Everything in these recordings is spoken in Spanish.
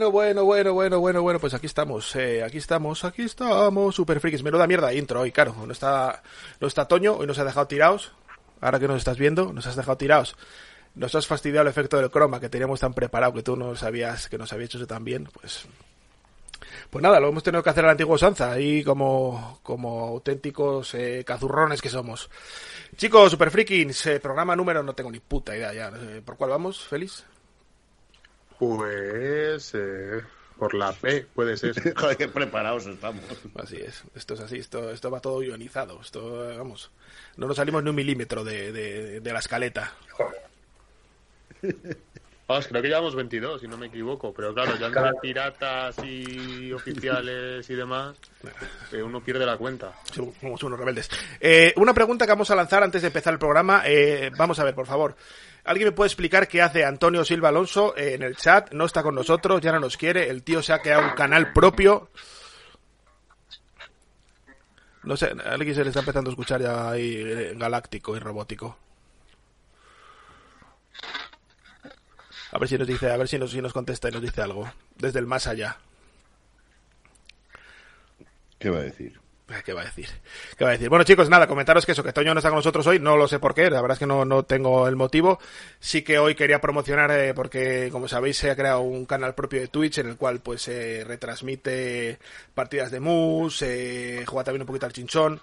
Bueno, bueno, bueno, bueno, bueno, bueno, pues aquí estamos, eh, aquí estamos, aquí estamos, super frikis, menuda mierda intro hoy, claro, no está, no está Toño, hoy nos ha dejado tirados, ahora que nos estás viendo, nos has dejado tirados, nos has fastidiado el efecto del croma que teníamos tan preparado que tú no sabías que nos había hecho eso tan bien, pues, pues nada, lo hemos tenido que hacer a la antigua usanza, ahí como, como auténticos eh, cazurrones que somos. Chicos, super frikins, eh, programa número, no tengo ni puta idea ya, eh, ¿por cuál vamos, Félix? Pues eh, por la P, puede ser. Joder, qué preparados estamos. Así es, esto es así, esto, esto va todo ionizado, esto, vamos, no nos salimos ni un milímetro de, de, de la escaleta. Vamos, creo que llevamos 22, si no me equivoco, pero claro, ya entre piratas y oficiales y demás, eh, uno pierde la cuenta. Somos unos rebeldes. Eh, una pregunta que vamos a lanzar antes de empezar el programa, eh, vamos a ver, por favor. ¿Alguien me puede explicar qué hace Antonio Silva Alonso eh, en el chat? No está con nosotros, ya no nos quiere. El tío se ha creado un canal propio. No sé, alguien se le está empezando a escuchar ya ahí eh, galáctico y robótico. A ver si nos dice, a ver si nos, si nos contesta y nos dice algo. Desde el más allá. ¿Qué va a decir? ¿Qué va a decir? ¿Qué va a decir? Bueno, chicos, nada, comentaros que eso, que Toño no está con nosotros hoy, no lo sé por qué, la verdad es que no, no tengo el motivo. Sí que hoy quería promocionar, eh, porque como sabéis, se ha creado un canal propio de Twitch en el cual pues se retransmite partidas de mus, eh, juega también un poquito al chinchón,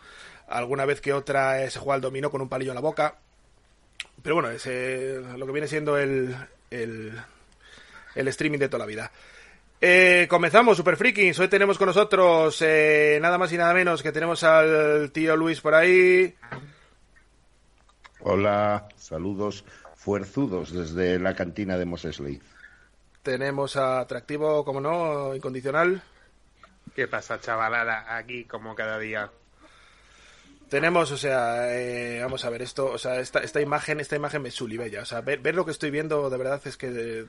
alguna vez que otra eh, se juega al dominó con un palillo en la boca. Pero bueno, es eh, lo que viene siendo el, el, el streaming de toda la vida. Eh, comenzamos, Super Freakings. Hoy tenemos con nosotros eh, nada más y nada menos que tenemos al tío Luis por ahí. Hola, saludos fuerzudos desde la cantina de Mosesley. Tenemos a Atractivo, como no, incondicional. ¿Qué pasa, chavalada? Aquí como cada día. Tenemos, o sea, eh, vamos a ver esto, o sea, esta, esta imagen, esta imagen me sulibella. O sea, ver, ver lo que estoy viendo de verdad es que eh,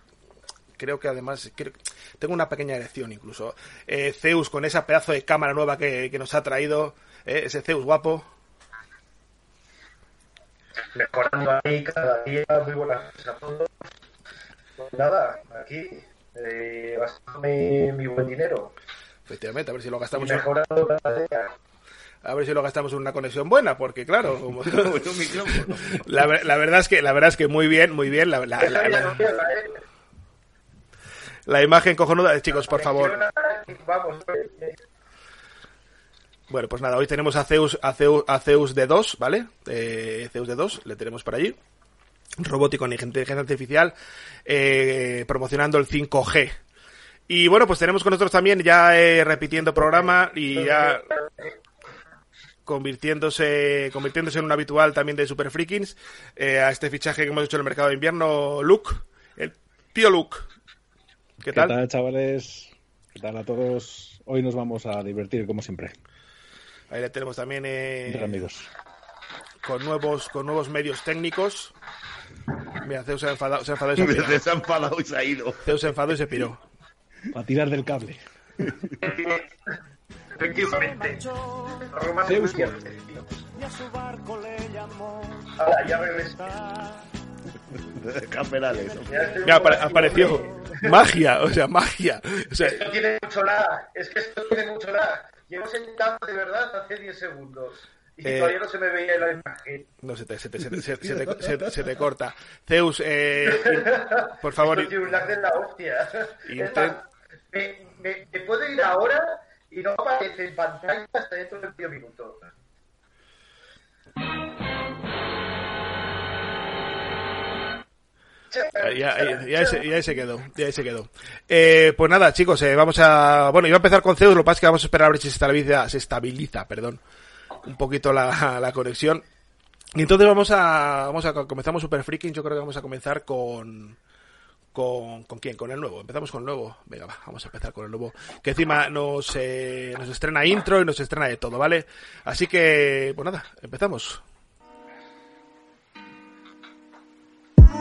creo que además creo, tengo una pequeña erección incluso. Eh, Zeus con esa pedazo de cámara nueva que, que nos ha traído, eh, ese Zeus guapo. Mejorando ahí cada día, muy buenas noches a todos. Pues nada, aquí, eh, gastándome mi buen dinero. Efectivamente, a ver si lo gastamos Y mejorando cada día. a ver si lo gastamos en una conexión buena, porque claro, como- la, la verdad es que la verdad es que muy bien, muy bien la, la- la- la- imagen cojonuda, Eh, chicos, por favor. Vamos, Bueno, pues nada, hoy tenemos a Zeus, a Zeus, a Zeus de 2, ¿vale? Eh, Zeus de 2, le tenemos por allí. Robótico con inteligencia artificial, eh, promocionando el 5G. Y bueno, pues tenemos con nosotros también ya eh, repitiendo programa y ya convirtiéndose, convirtiéndose en un habitual también de Super Freakings, eh, a este fichaje que hemos hecho en el mercado de invierno, Luke, el, Tío Luke. ¿Qué ¿Qué tal? tal, chavales? ¿Qué tal a todos? Hoy nos vamos a divertir, como siempre, Ahí le tenemos también eh, amigos. con nuevos con nuevos medios técnicos. Mira, Zeus se ha enfadado, se ha enfadado y se ha pirado. Se ha enfadado y se ha ido. Zeus se enfadó y se piró. A tirar del cable. Efectivamente. Zeus, Zeus. Ahora, ya regresé. Camerales. Ya apareció magia, o sea, magia. O sea, Esto tiene mucho lag. Es que esto tiene mucho lag. Llevo sentado de verdad hace 10 segundos. Y Eh, todavía no se me veía la imagen. no se te, se te, se te, se te- corta. Zeus, eh, por favor, Esto tiene un lag de la hostia. Intent- me, me, me puedo ir ahora y no aparece en pantalla hasta dentro de medio minuto. Ya, ya, se quedó, ya se quedó. Eh, pues nada, chicos, eh, vamos a... Bueno, iba a empezar con Zeus, lo que pasa es que vamos a esperar a ver si se estabiliza, se estabiliza perdón, un poquito la, la conexión. Y entonces vamos a... Vamos a comenzamos Super Freaking, yo creo que vamos a comenzar con... Con, ¿Con quién? Con el nuevo. Empezamos con el nuevo. Venga, va, vamos a empezar con el nuevo. Que encima nos, eh, nos estrena intro y nos estrena de todo, ¿vale? Así que, pues nada, empezamos.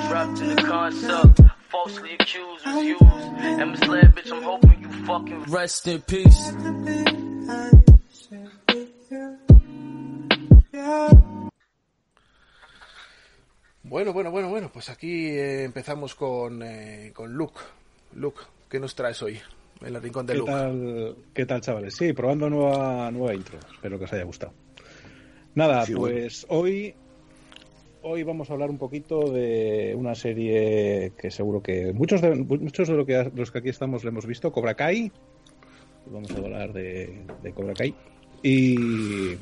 Trapped in the concept, falsely accused, was used, and misled, bitch. I'm hoping you fucking rest in peace. Bueno, bueno, bueno, bueno, pues aquí eh, empezamos con, eh, con Luke. Luke, ¿qué nos traes hoy en el rincón de ¿Qué Luke? tal, ¿Qué tal, chavales? Sí, probando nueva, nueva intro. Espero que os haya gustado. Nada, Sí, pues hoy, hoy vamos a hablar un poquito de una serie que seguro que muchos de, los que aquí estamos le hemos visto, Cobra Kai. Vamos a hablar de, Cobra Kai. Y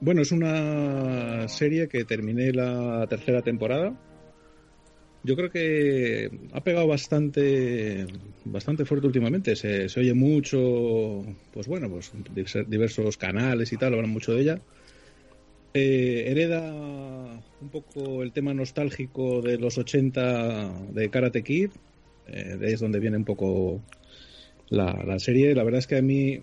bueno, es una serie que terminé la tercera temporada. Yo creo que ha pegado bastante, bastante fuerte últimamente. Se, se oye mucho, pues bueno, pues diversos canales y tal hablan mucho de ella. Eh, hereda un poco el tema nostálgico de los 80 de Karate Kid. Eh, de ahí es donde viene un poco la, serie. La verdad es que a mí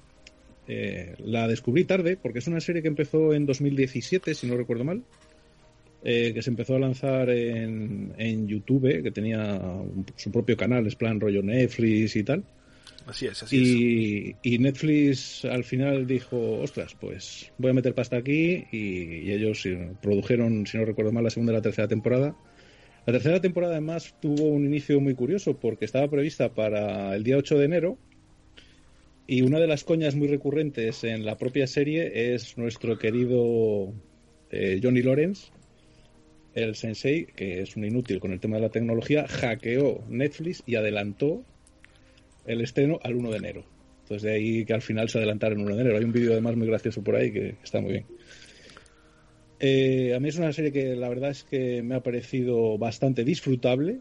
eh, la descubrí tarde, porque es una serie que empezó en 2017, si no recuerdo mal eh, que se empezó a lanzar en, en YouTube, que tenía su propio canal, es plan rollo Netflix y tal. Así es, así es. Y, y Netflix al final dijo, ostras, pues voy a meter pasta aquí y, y ellos produjeron, si no recuerdo mal, la segunda y la tercera temporada. La tercera temporada además tuvo un inicio muy curioso porque estaba prevista para el día 8 de enero y una de las coñas muy recurrentes en la propia serie es nuestro querido eh, Johnny Lawrence, el sensei, que es un inútil con el tema de la tecnología, hackeó Netflix y adelantó el estreno al 1 de enero. Entonces de ahí que al final se adelantaron el 1 de enero. Hay un vídeo además muy gracioso por ahí que está muy bien. Eh, a mí es una serie que la verdad es que me ha parecido bastante disfrutable.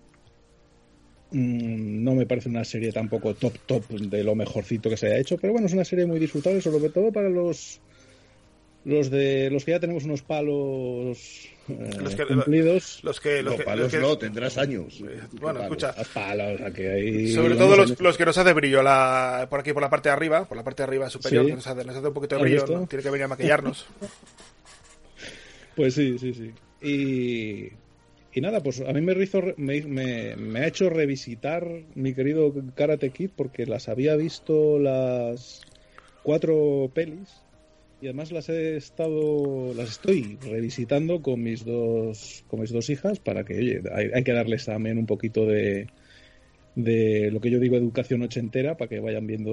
Mm, No me parece una serie tampoco top top de lo mejorcito que se haya hecho, pero bueno, es una serie muy disfrutable, sobre todo para los los de los que ya tenemos unos palos Los que- cumplidos. Los que, los No, que, palos los que- no, tendrás años. bueno, escucha, palos, que hay- sobre todo los, los que nos hace brillo la, por aquí, por la parte de arriba, por la parte de arriba superior, Sí. que nos hace, nos hace un poquito de ¿Has brillo? ¿no? tiene que venir a maquillarnos. Pues sí, sí, sí. Y, y nada, pues a mí me, hizo, re- me, me- me ha hecho revisitar mi querido Karate Kid porque las había visto las cuatro pelis y además las he estado, las estoy revisitando con mis dos, con mis dos hijas para que, oye, hay, hay que darles también un poquito de, de lo que yo digo educación ochentera para que vayan viendo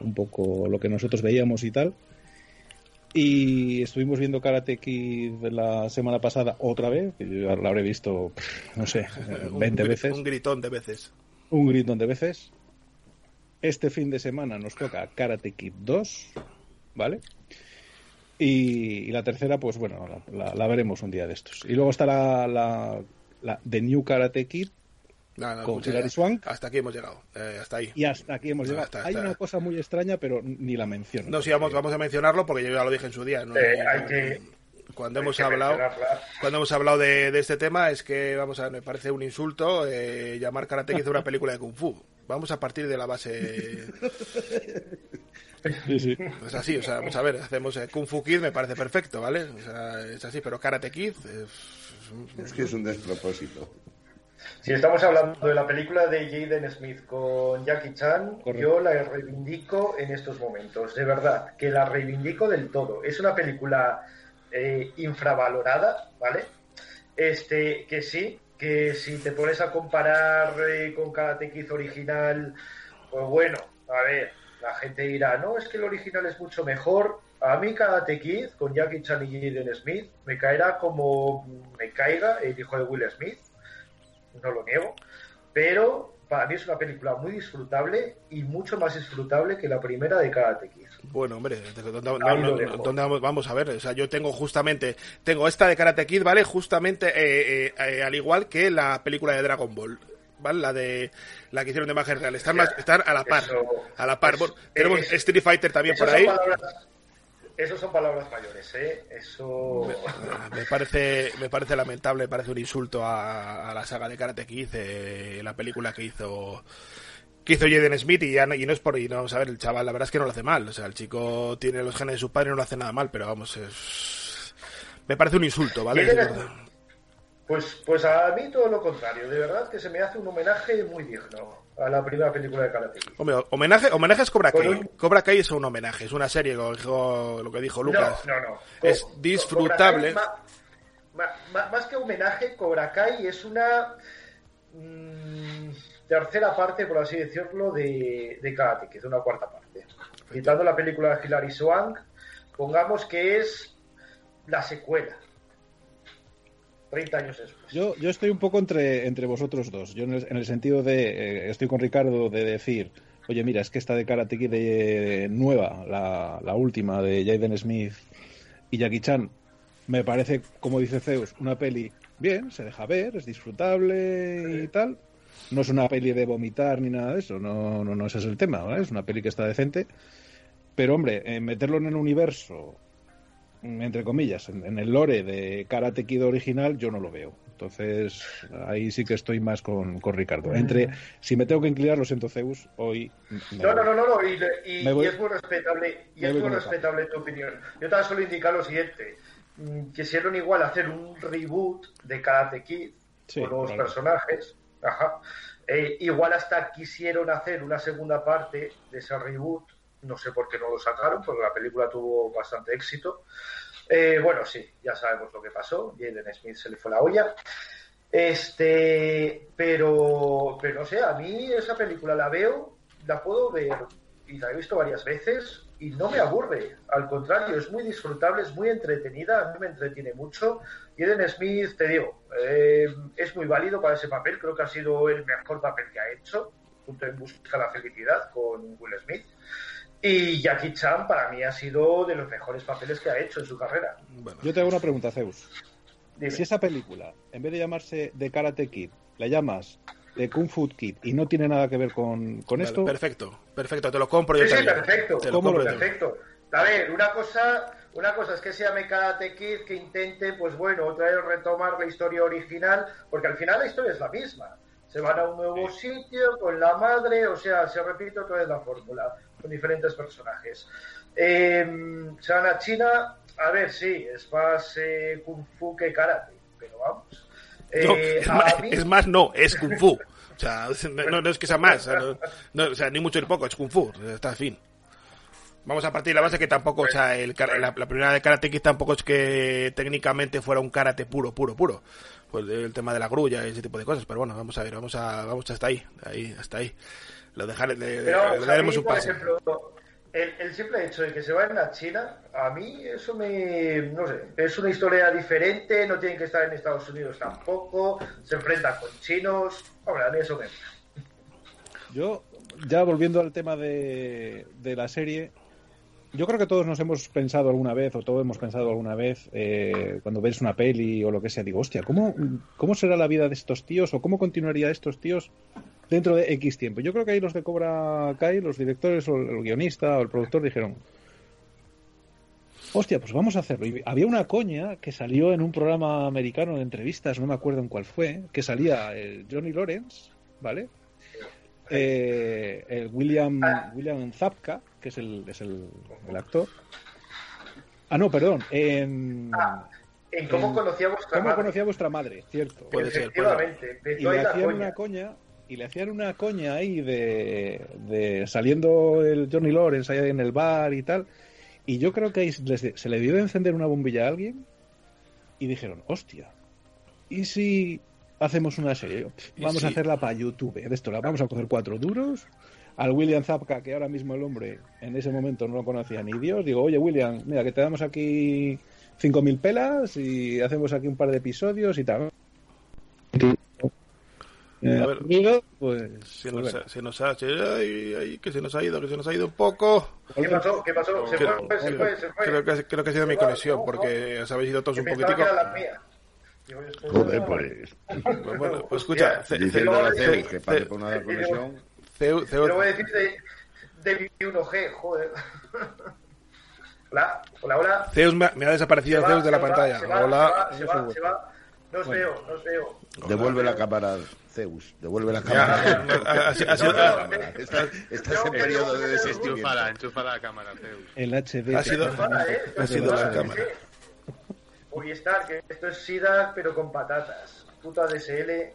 un poco lo que nosotros veíamos y tal. Y estuvimos viendo Karate Kid la semana pasada otra vez, que yo la habré visto, no sé, eh, Un 20 gri- veces, Un gritón de veces. un gritón de veces. Este fin de semana nos toca Karate Kid 2, ¿vale? Y, y la tercera, pues bueno, la, la- la veremos un día de estos. Y luego está la, la, la The New Karate Kid, No, no, Con Hilary. Swank. Hasta aquí hemos llegado, eh, hasta ahí. y hasta aquí hemos No, llegado. Hay una cosa muy extraña, pero ni la menciono. No, sí, vamos, vamos a mencionarlo porque yo ya lo dije en su día. ¿no? Eh, hay que cuando Hay hemos que hablado cuando hemos hablado de, de este tema es que vamos a ver, me parece un insulto eh, llamar Karate Kid una película de kung fu. Vamos a partir de la base Sí, sí. es así, o sea, vamos a ver, hacemos eh, Kung Fu Kid me parece perfecto, ¿vale? O sea, es así, pero Karate Kid es- Es que es un despropósito. Si estamos hablando de la película de Jaden Smith con Jackie Chan, Correcto. yo la reivindico en estos momentos, de verdad, que la reivindico del todo. Es una película eh, infravalorada, ¿vale? Este, que sí, que si te pones a comparar eh, con Karate Kid original, pues bueno, a ver, la gente dirá, no, es que el original es mucho mejor. A mí Karate Kid con Jackie Chan y Jaden Smith me caerá como me caiga el hijo de Will Smith no lo niego, pero para mí es una película muy disfrutable y mucho más disfrutable que la primera de Karate Kid. Bueno, hombre, ¿dónde, no- dónde vamos a ver? O sea, yo tengo justamente, tengo esta de Karate Kid, ¿vale? Justamente eh, eh, eh, al igual que la película de Dragon Ball, ¿vale? La de la que hicieron de imagen real. Están, más, están a la par, Eso- a la par. es- Bueno, tenemos es- Street Fighter también por ahí. palabras- Esos son palabras mayores, ¿eh? Eso... Me parece, me parece lamentable, me parece un insulto a, a la saga de Karate Kid, eh, la película que hizo que hizo Jaden Smith y, ya no, y no es por y no vamos a ver el chaval la verdad es que no lo hace mal o sea el chico tiene los genes de su padre y no lo hace nada mal pero vamos es me parece un insulto vale Jaden. Pues, pues a mí todo lo contrario, de verdad que se me hace un homenaje muy digno a la primera película de Karate. Hombre, homenaje homenaje es Cobra Kai un- Cobra Kai es un homenaje es una serie lo, dijo- lo que dijo Lucas No, no, no. es disfrutable Cobra Kai, más que homenaje, Cobra Kai es una mm, tercera parte, por así decirlo, de, de Karate Kid, una cuarta parte. Quitando la película de Hilary Swank, pongamos que es la secuela. 30 años después. Yo, yo estoy un poco entre, entre vosotros dos. Yo en el, en el sentido de. eh, estoy con Ricardo de decir. Oye, mira, es que esta de Karate Kid de, nueva, la, la última de Jaden Smith y Jackie Chan, me parece, como dice Zeus, una peli bien, se deja ver, es disfrutable y tal. No es una peli de vomitar ni nada de eso, no, no, no ese es el tema, ¿vale? Es una peli que está decente. Pero, hombre, eh, meterlo en el universo entre comillas, en, en el lore de Karate Kid original, yo no lo veo. Entonces, ahí sí que estoy más con, con Ricardo. Entre, si me tengo que inclinar, lo siento, Zeus, hoy. No, no, no, no, no, y, y- Me voy- y es muy respetable, y me es muy respetable tu opinión. Yo tan solo indicar lo siguiente, mm, quisieron igual hacer un reboot de Karate Kid Sí, con nuevos claro. personajes, ajá. Eh, igual hasta quisieron hacer una segunda parte de ese reboot, no sé por qué no lo sacaron, porque la película tuvo bastante éxito. Eh, bueno, sí, ya sabemos lo que pasó, Jaden Smith se le fue la olla. Este, pero, pero no sé, a mí esa película la veo, la puedo ver y la he visto varias veces y no me aburre. Al contrario, es muy disfrutable, es muy entretenida, a mí me entretiene mucho. Jaden Smith, te digo, eh, es muy válido para ese papel, creo que ha sido el mejor papel que ha hecho, junto en Busca la Felicidad con Will Smith. Y Jackie Chan para mí ha sido de los mejores papeles que ha hecho en su carrera. Bueno, Yo te hago una pregunta, Zeus. Dime. Si esa película, en vez de llamarse de Karate Kid, la llamas de Kung Fu Kid y no tiene nada que ver con, con vale, esto, perfecto perfecto te lo compro yo Sí, perfecto. Te lo ¿Cómo compro. Perfecto. A ver, una cosa, una cosa es que se llame Karate Kid, que intente, pues bueno, otra vez retomar la historia original, porque al final la historia es la misma. Se van a un nuevo sitio con la madre, o sea, se repite otra vez la fórmula, con diferentes personajes. Eh, se van a China, a ver, sí, es más eh, Kung Fu que Karate, pero vamos. No, Eh, es, más, mí- es más, no, es Kung Fu. O sea, no, no es que sea más. O sea, no- no, o sea, ni mucho ni poco, es Kung Fu. Está fin. Vamos a partir de la base que tampoco, o sea, el, la, la primera de Karate Kid tampoco es que técnicamente fuera un karate puro, puro, puro. Pues el tema de la grulla y ese tipo de cosas. Pero bueno, vamos a ver, vamos a, vamos hasta ahí, ahí, hasta ahí. Lo dejaré, le, Pero le daremos mí, un por pase. ejemplo, el, el simple hecho de que se vayan a China, a mí eso me, no sé, es una historia diferente, no tienen que estar en Estados Unidos tampoco, se enfrentan con chinos, hombre, a mí eso me... Yo, ya volviendo al tema de, de la serie, yo creo que todos nos hemos pensado alguna vez, o todos hemos pensado alguna vez, eh, cuando ves una peli o lo que sea, digo, hostia, ¿cómo, ¿cómo será la vida de estos tíos o cómo continuaría estos tíos dentro de X tiempo? Yo creo que ahí los de Cobra Kai, los directores o el guionista o el productor dijeron, hostia, pues vamos a hacerlo. Y había una coña que salió en un programa americano de entrevistas, no me acuerdo en cuál fue, que salía el Johnny Lawrence, ¿vale? Eh, el William, William Zapka, que es el, es el, el actor. Ah, no, perdón. En, En cómo en- conocía vuestra ¿Cómo madre. conocía vuestra madre? Cierto. Puede ser, puede Efectivamente, y le hacían una coña y le hacían una coña ahí de, de saliendo el Johnny Lawrence ahí en el bar y tal y yo creo que ahí les- se le dio de encender una bombilla a alguien y dijeron hostia y si hacemos una serie Yo, "Pff, ¿Y vamos a hacerla para YouTube de esto la vamos a coger cuatro duros al William Zapka que ahora mismo el hombre en ese momento no lo conocía ni Dios digo oye William mira que te damos aquí 5.000 pelas y hacemos aquí un par de episodios y tal eh, A ver. amigo, pues, Se pues nos, bueno. ha, se nos ha, ay, ay, que se nos ha ido, que se nos ha ido un poco. ¿Qué pasó? ¿Qué pasó? Se Creo, fue, se fue, se fue. creo que, creo que ha sido mi conexión, porque os habéis ido todos Que un poquitico. Joder, una- pues. Bueno, pues escucha, Diciendo a la que pare Ce- por una conexión. Ceu- Ceu- Pero voy a decir de, de mi 1G, joder. Hola, hola, hola. Zeus me ha, me ha desaparecido Zeus de la pantalla. Hola. se va, se va, se va. No os veo, no os veo. Devuelve la cámara, Zeus. Devuelve la cámara. Estás, en periodo de desistimiento. Enchúfala, enchufa la cámara, Zeus. El HD. Ha sido- Para, ¿eh? ha sido la Para, cámara. Movistar, que esto es SIDA, pero con patatas. Puta DSL.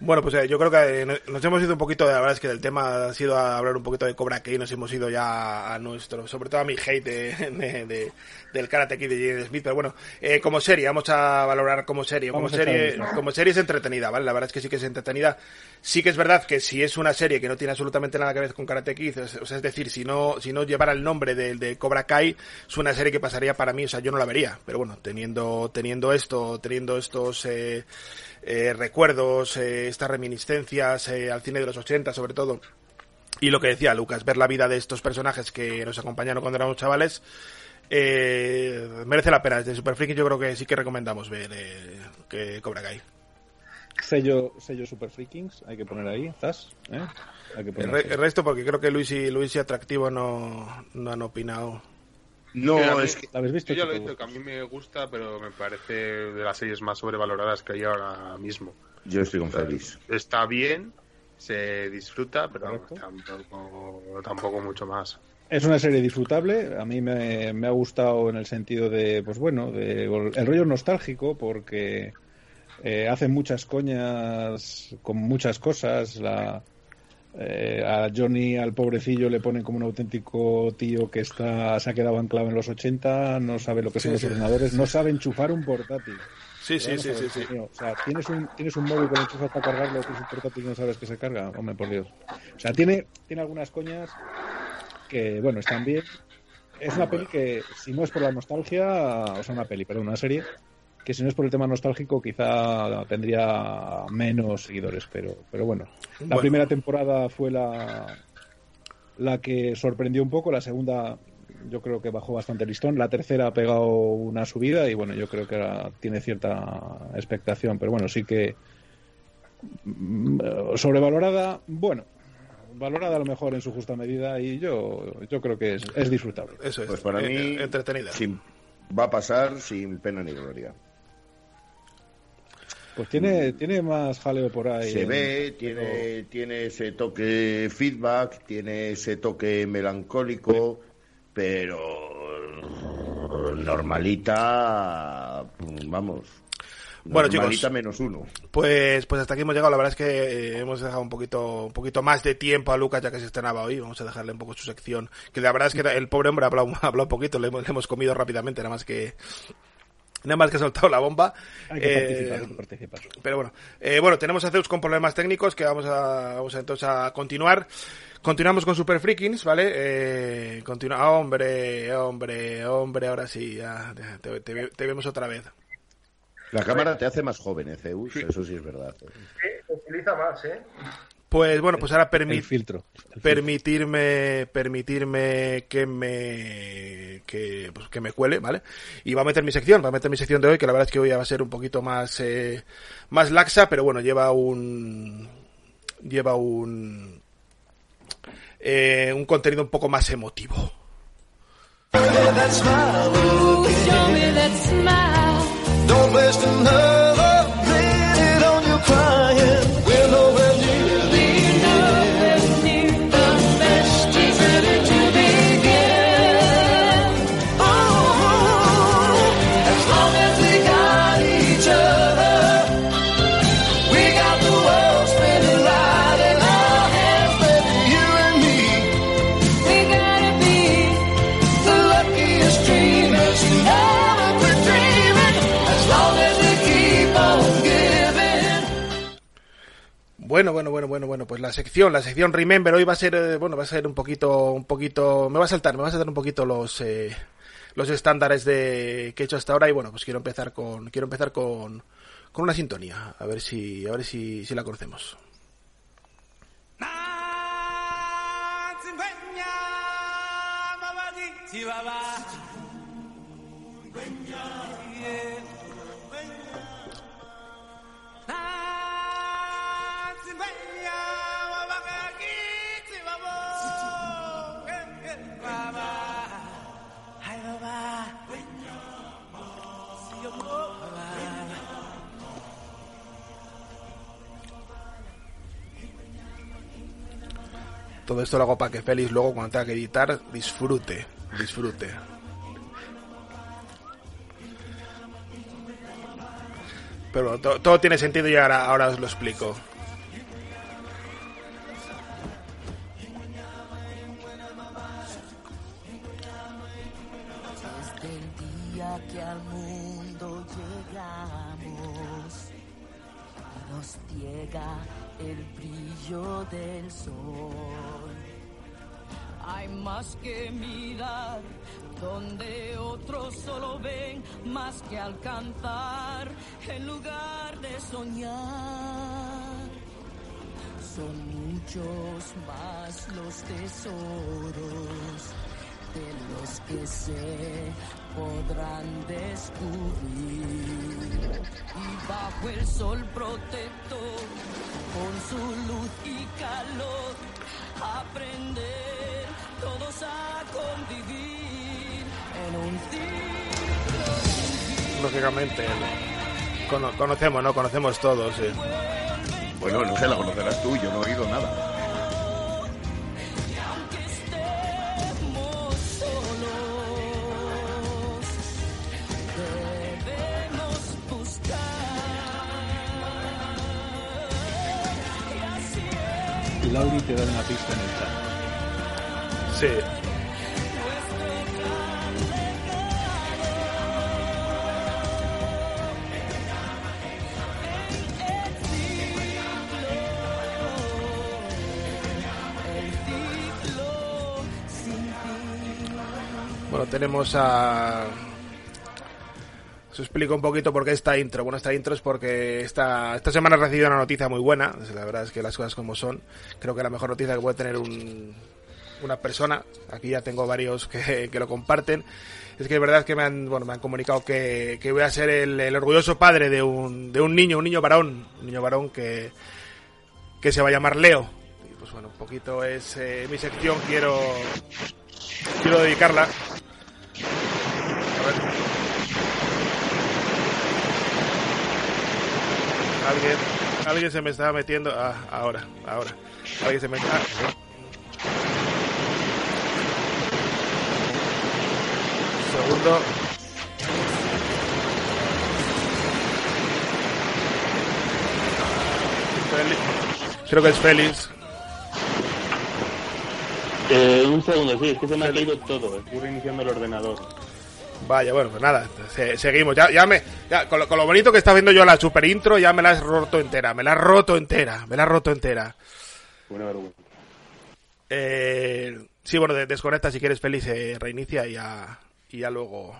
Bueno, pues eh, yo creo que eh, no- nos hemos ido un poquito, la verdad es que del tema ha sido a hablar un poquito de Cobra Kai, nos hemos ido ya a nuestro, sobre todo a mi hate de, de- de- del Karate Kid de Jaden Smith, pero bueno, eh, como serie, vamos a valorar como serie, como serie, como serie es entretenida, ¿vale? La verdad es que sí que es entretenida, sí que es verdad que si es una serie que no tiene absolutamente nada que ver con Karate Kid, o sea, es decir, si no, si no llevara el nombre de, de Cobra Kai, es una serie que pasaría para mí, o sea, yo no la vería, pero bueno, teniendo, teniendo esto, teniendo estos, eh, eh, recuerdos, eh, estas reminiscencias eh, al cine de los 80 sobre todo. Y lo que decía Lucas, ver la vida de estos personajes que nos acompañaron cuando éramos chavales, eh, merece la pena. Desde Super Freaky yo creo que sí que recomendamos ver eh, que Cobra Kai. Sello, sello Super Freakings, hay que poner ahí, ¿estás? Hay que El, re- el resto porque creo que Luis y, Luis y Atractivo no, no han opinado. No, es que ¿Lo habéis visto? Yo ya lo he dicho, que a mí me gusta, pero me parece de las series más sobrevaloradas que hay ahora mismo. yo estoy con Félix. Está bien, se disfruta, pero tampoco, tampoco mucho más. Es una serie disfrutable, a mí me, me ha gustado en el sentido de, pues bueno, de, el rollo nostálgico, porque eh, hace muchas coñas con muchas cosas. La, eh, a Johnny, al pobrecillo, le ponen como un auténtico tío que está se ha quedado anclado en los 80, no sabe lo que son Sí, los sí. ordenadores, no sabe enchufar un portátil. Sí, sí, sí, sí, sí. O sea, ¿tienes un, tienes un móvil con enchufas para cargarlo, tienes un portátil y no sabes que se carga. Hombre, por Dios. O sea, tiene, tiene algunas coñas que, bueno, están bien. Es una peli que, si no es por la nostalgia, o sea, una peli, perdón, una serie, que si no es por el tema nostálgico, quizá tendría menos seguidores, pero, pero bueno. La Bueno. primera temporada fue la, la que sorprendió un poco, la segunda yo creo que bajó bastante el listón, la tercera ha pegado una subida y bueno, yo creo que ahora tiene cierta expectación, pero bueno, sí que mm, sobrevalorada, bueno, valorada a lo mejor en su justa medida y yo, yo creo que es, es disfrutable. Eso es. Pues para eh, mí, entretenida. sin- va a pasar sin pena ni gloria. Pues tiene, tiene más jaleo por ahí. Se en- ve, tiene, tiene ese toque feedback, tiene ese toque melancólico, pero normalita, vamos. Bueno, normalita chicos. menos uno. Pues, pues hasta aquí hemos llegado. La verdad es que eh, hemos dejado un poquito, un poquito más de tiempo a Lucas ya que se estrenaba hoy. Vamos a dejarle un poco su sección. Que la verdad es que el pobre hombre ha hablado, ha hablado un poquito, le hemos, le hemos comido rápidamente, nada más que, nada más que ha soltado la bomba. Hay que Eh, participar, hay que participar. pero bueno, eh, bueno, tenemos a Zeus con problemas técnicos que vamos a, vamos a entonces a continuar. Continuamos con Super Freakings, ¿vale? Eh, continua, ah, hombre, hombre, hombre, ahora sí, ya, te, te- te vemos otra vez. La cámara te hace más joven, ¿eh, Zeus? Eso sí es verdad. Sí, se utiliza más, ¿eh? Pues bueno, pues ahora El permit, filtro. el filtro. permitirme permitirme que me que, pues, que me cuele vale y va a meter mi sección va a meter mi sección de hoy que la verdad es que hoy va a ser un poquito más eh, más laxa pero bueno lleva un lleva un eh, un contenido un poco más emotivo that smile again. Show me that smile. Don't Bueno, bueno, bueno, bueno, bueno, pues la sección, la sección Remember hoy va a ser, eh, bueno, va a ser un poquito, un poquito, me va a saltar, me va a saltar un poquito los, eh, los estándares de que he hecho hasta ahora y bueno, pues quiero empezar con, quiero empezar con, con una sintonía, a ver si, a ver si, si la conocemos. Todo esto lo hago para que Félix luego cuando tenga que editar disfrute, disfrute. Pero todo tiene sentido y ahora, ahora os lo explico. Día que al mundo llegamos, nos ciega el brillo del sol. Hay más que mirar donde otros solo ven, más que alcanzar en lugar de soñar. Son muchos más los tesoros de los que se podrán descubrir. Y bajo el sol protector, con su luz y calor, aprender todos a convivir en un ciclo. Lógicamente, cono- conocemos, ¿no? Conocemos todos. eh. Bueno, no sé, la conocerás tú, yo no he oído nada. Lauri te da una pista en el chat. Sí. Bueno, tenemos a... Os explico un poquito por qué esta intro. Bueno, esta intro es porque esta, esta semana he recibido una noticia muy buena. La verdad es que las cosas como son. Creo que la mejor noticia que puede tener un, una persona, aquí ya tengo varios que, que lo comparten, es que es verdad que me han, bueno, me han comunicado que, que voy a ser el, orgulloso padre de un, de un niño, un niño varón, un niño varón que, que se va a llamar Leo. Y pues bueno, un poquito es eh, mi sección, quiero, quiero dedicarla. A ver. Alguien, alguien se me estaba metiendo. Ah, ahora, ahora. Alguien se me. ah. Segundo. Creo que es Félix. Eh, un segundo, sí, es que se me ha caído todo. Estoy reiniciando el ordenador. Vaya, bueno, pues nada, se- seguimos. Ya, ya me, ya, con, lo, con lo bonito que está viendo yo la super intro, ya me la has roto entera, me la has roto entera, me la has roto entera. Una vergüenza. Eh, sí, bueno, de- desconecta si quieres, Félix, eh, reinicia y ya, y ya luego,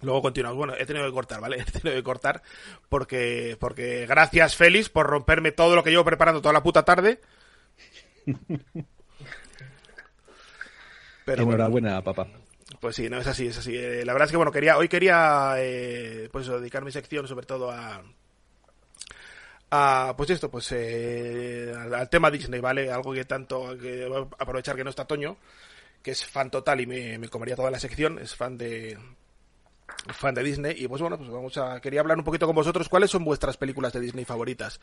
luego continuamos. Bueno, he tenido que cortar, ¿vale? He tenido que cortar porque, porque gracias, Félix, por romperme todo lo que llevo preparando toda la puta tarde. Pero bueno, Enhorabuena, papá. Pues sí, no es así, es así. Eh, la verdad es que bueno, quería, hoy quería eh, pues dedicar mi sección sobre todo a, a pues esto, pues eh, al, tema Disney, ¿vale? Algo que tanto, que voy a aprovechar que no está Toño, que es fan total y me, me comería toda la sección, es fan de fan de Disney y pues bueno, pues vamos a quería hablar un poquito con vosotros cuáles son vuestras películas de Disney favoritas,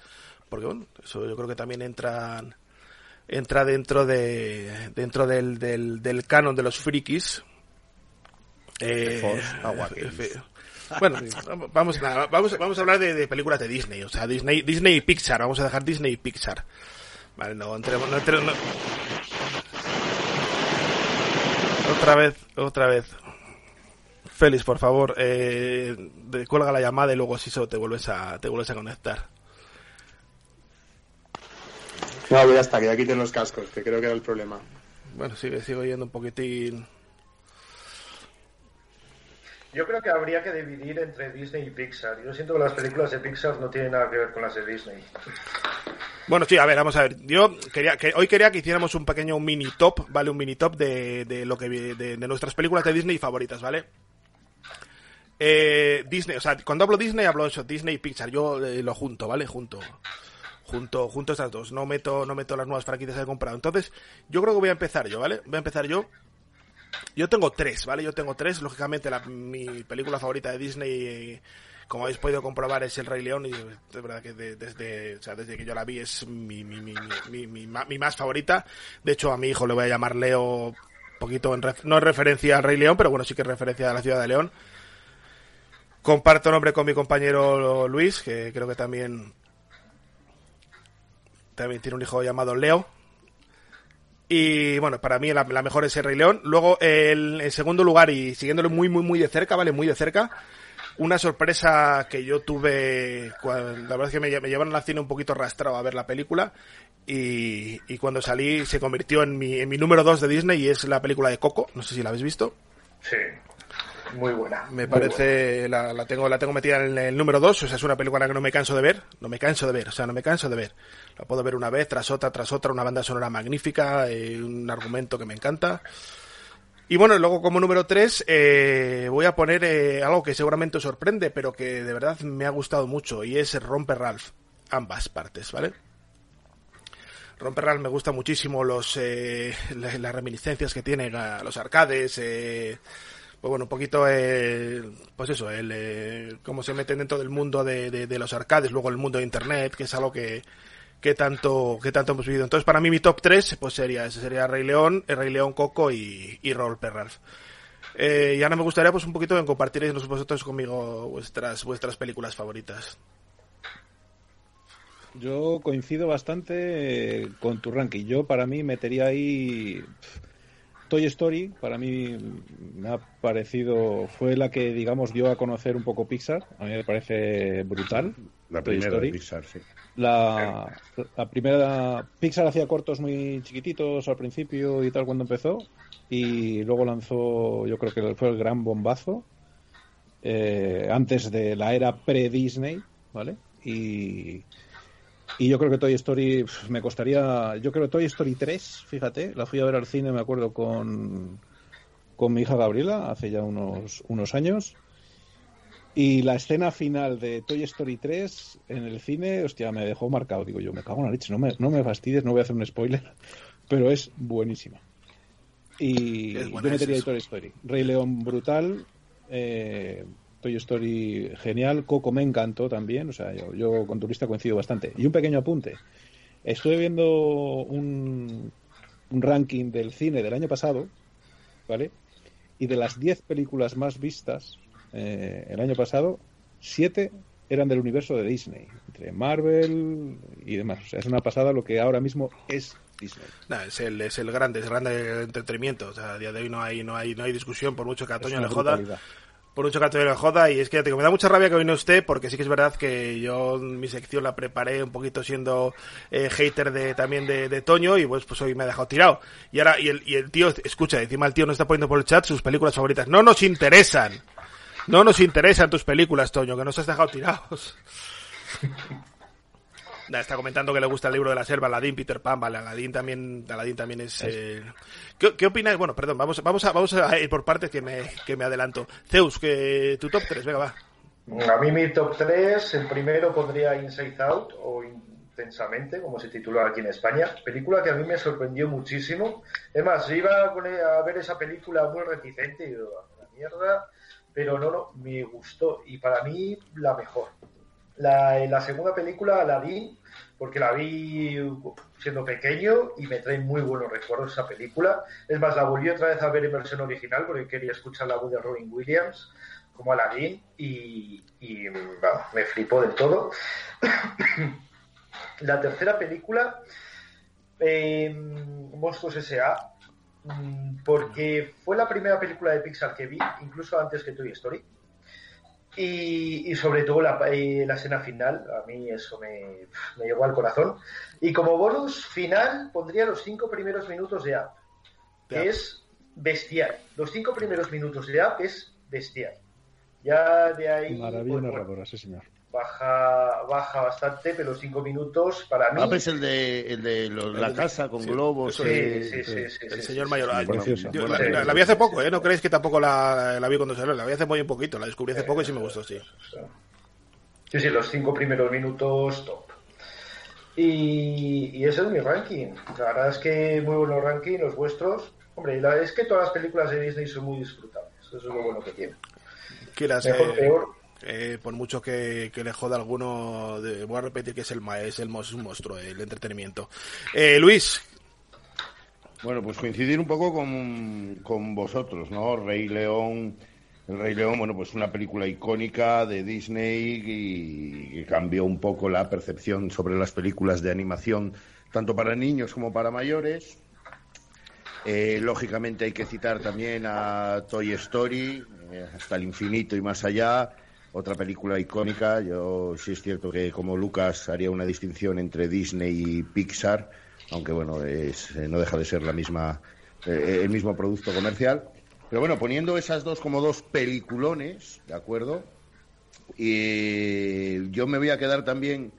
porque bueno, eso yo creo que también entran entra dentro de dentro del, del, del canon de los frikis. Eh, Force Awakens. eh, fe- bueno, vamos, nada, vamos, vamos a hablar de, de películas de Disney, o sea, Disney, Disney y Pixar, vamos a dejar Disney y Pixar. Vale, no entremos, no entremos, no- Otra vez, otra vez. Félix, por favor, eh, cuelga la llamada y luego si eso te vuelves a, te vuelves a conectar. No, ya está, que ya quiten los cascos, que creo que era el problema. Bueno, sigue, sigo yendo un poquitín. Yo creo que habría que dividir entre Disney y Pixar. Yo siento que las películas de Pixar no tienen nada que ver con las de Disney. Bueno, sí, a ver, vamos a ver. Yo quería que hoy quería que hiciéramos un pequeño mini top, ¿vale? Un mini top de, de lo que de, de nuestras películas de Disney favoritas, ¿vale? Eh, Disney, o sea, cuando hablo Disney hablo eso, Disney y Pixar. Yo eh, lo junto, ¿vale? Junto. Junto, junto estas dos. No meto, no meto las nuevas franquicias que he comprado. Entonces, yo creo que voy a empezar yo, ¿vale? Voy a empezar yo. Yo tengo tres, ¿vale? Yo tengo tres. Lógicamente, mi película favorita de Disney, como habéis podido comprobar, es El Rey León. Y de verdad que de- desde, desde que yo la vi es mi, mi, mi, mi, más favorita. De hecho, a mi hijo le voy a llamar Leo, poquito en ref- no en referencia al Rey León, pero bueno, sí que en referencia a la ciudad de León. Comparto nombre con mi compañero Luis, que creo que también también tiene un hijo llamado Leo. Y bueno, para mí la, mejor es el Rey León. Luego, el, en segundo lugar, y siguiéndolo muy, muy, muy de cerca, ¿vale? Muy de cerca. Una sorpresa que yo tuve, la verdad es que me, me llevaron al cine un poquito arrastrado a ver la película. Y, y cuando salí se convirtió en mi, en mi número 2 de Disney y es la película de Coco. No sé si la habéis visto. Sí, muy buena. Me muy parece, la, la tengo, la tengo metida en el número 2, o sea, es una película que no me canso de ver, no me canso de ver, o sea, no me canso de ver. La puedo ver una vez, tras otra, tras otra, una banda sonora magnífica, eh, un argumento que me encanta. Y bueno, luego como número 3 voy a poner eh, algo que seguramente os sorprende, pero que de verdad me ha gustado mucho, y es Romper Ralph, ambas partes, ¿vale? Romper Ralph me gusta muchísimo los eh, la- las reminiscencias que tiene a los arcades, eh, pues bueno, un poquito, eh, pues eso, el, eh, cómo se meten dentro del mundo de, los arcades, luego el mundo de Internet, que es algo que, que tanto que tanto hemos vivido. Entonces, para mí mi top 3 pues sería ese sería Rey León, el Rey León Coco y, y Romper Ralph. Eh, y ahora me gustaría pues un poquito en compartir vosotros conmigo vuestras vuestras películas favoritas. Yo coincido bastante eh, con tu ranking. Yo para mí metería ahí Toy Story. Para mí me ha parecido fue la que digamos dio a conocer un poco Pixar. A mí me parece brutal. La Toy primera Story. de Pixar, sí. La, la primera Pixar hacía cortos muy chiquititos al principio y tal cuando empezó y luego lanzó yo creo que fue el gran bombazo eh, antes de la era pre-Disney, ¿vale? Y, y yo creo que Toy Story me costaría, yo creo que Toy Story 3, fíjate, la fui a ver al cine, me acuerdo con con mi hija Gabriela hace ya unos unos años y la escena final de Toy Story 3 en el cine, hostia, me dejó marcado. Digo yo, me cago en la leche, no me, no me fastidies, no voy a hacer un spoiler, pero es buenísima. Y yo metería es. Toy Story. Rey León brutal, eh, Toy Story genial, Coco me encantó también, o sea, yo, yo con turista coincido bastante. Y un pequeño apunte. Estuve viendo un, un ranking del cine del año pasado, ¿vale? Y de las 10 películas más vistas eh, el año pasado, 7 eran del universo de Disney, entre Marvel y demás. O sea, es una pasada lo que ahora mismo es Disney. Es el es el grande, es el grande entretenimiento, o sea, a día de hoy no hay no hay no hay discusión por mucho que a Toño le joda. brutalidad. Por mucho que te le joda y es que ya te digo, me da mucha rabia que hoy no esté porque sí que es verdad que yo mi sección la preparé un poquito siendo eh, hater de también de, de Toño y pues pues hoy me ha dejado tirado. Y ahora y el, y el tío escucha encima el tío no está poniendo por el chat sus películas favoritas. No nos interesan. No nos interesan tus películas Toño que nos has dejado tirados está comentando que le gusta el libro de la selva, Aladdin, Peter Pan, vale, Aladdin también, Aladdin también es... eh, ¿Qué, qué opinas? Bueno, perdón, vamos, vamos, a, vamos a ir por partes que me, que me adelanto. Zeus, que tu top 3, venga, va. A mí mi top 3, el primero pondría Inside Out o In- Intensamente, como se tituló aquí en España. Película que a mí me sorprendió muchísimo. Es más, iba con- a ver esa película muy reticente y digo, "A la mierda, pero no, no, me gustó y para mí la mejor. La, la segunda película, Aladdin, porque la vi siendo pequeño y me trae muy buenos recuerdos esa película. Es más, la volví otra vez a ver en versión original porque quería escuchar la voz de Robin Williams como Aladdin y, me flipó del todo. la tercera película, eh, Monstruos S.A., mm, porque fue la primera película de Pixar que vi, incluso antes que Toy Story. Y, y sobre todo la, la escena final, a mí eso me, me llegó al corazón. Y como bonus final pondría los cinco primeros minutos de Up, que es bestial. Los cinco primeros minutos de Up es bestial. Ya de ahí Maravilla pues, bueno, narradora, sí, señor. Baja, baja bastante, pero los cinco minutos para mí... Ah, pues el de, el de lo- la casa con globos. eh, sí, sí, sí, sí, El sí, señor sí, mayor. yo la, vi hace poco, ¿eh? No creéis que tampoco la, la vi cuando salió. La vi hace muy poquito. La descubrí hace poco y sí me gustó, sí. Sí, sí, los cinco primeros minutos top. Y, y ese es mi ranking. La verdad es que muy buenos ranking, los vuestros. Hombre, la, es que todas las películas de Disney son muy disfrutables. Eso es lo bueno que tiene. Mejor, eh, peor. Eh, por mucho que, que le joda alguno, de- voy a repetir que es el es el mos- un monstruo, el entretenimiento. Eh, Luis, Bueno, pues coincidir un poco con, con vosotros, ¿no? Rey León, El Rey León, bueno, pues una película icónica de Disney y que cambió un poco la percepción sobre las películas de animación, tanto para niños como para mayores. Eh, lógicamente hay que citar también a Toy Story, eh, hasta el infinito y más allá, otra película icónica. Yo sí es cierto que como Lucas haría una distinción entre Disney y Pixar, aunque bueno, es, eh, no deja de ser la misma, eh, el mismo producto comercial. Pero bueno, poniendo esas dos como dos peliculones, ¿de acuerdo? Y yo me voy a quedar también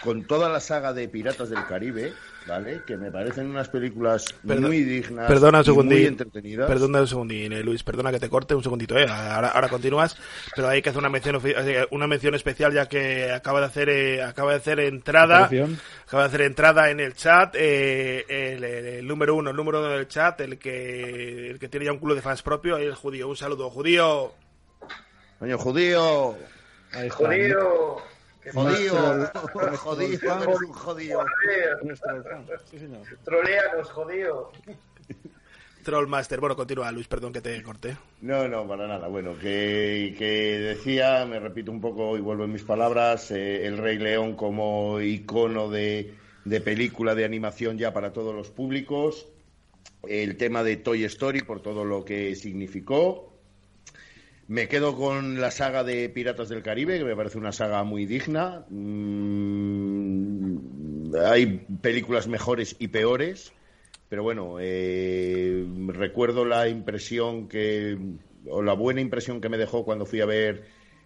con toda la saga de Piratas del Caribe, ¿vale? Que me parecen unas películas muy dignas perdona un y muy segundín. entretenidas. Perdona un segundín, eh, Luis, perdona que te corte un segundito, eh. Ahora, ahora continúas, pero hay que hacer una mención una mención especial ya que acaba de hacer eh, acaba de hacer entrada acaba de hacer entrada en el chat eh, el, el- el número uno, el número uno del chat, el que el que tiene ya un club de fans propio, el judío. Un saludo, judío. Coño, judío, Ahí está. Judío, Judío, nuestro- fan. Sí, señor. Troleanos, jodido. Trollmaster. Bueno, continúa, Luis, perdón que te corté. No, no, para nada. Bueno, que, que decía, me repito un poco y vuelvo en mis palabras, eh, El Rey León como icono de, de película de animación ya para todos los públicos. El tema de Toy Story por todo lo que significó. Me quedo con la saga de Piratas del Caribe, que me parece una saga muy digna. Mm, hay películas mejores y peores, pero bueno, eh, recuerdo la impresión que, o la buena impresión que me dejó cuando fui a ver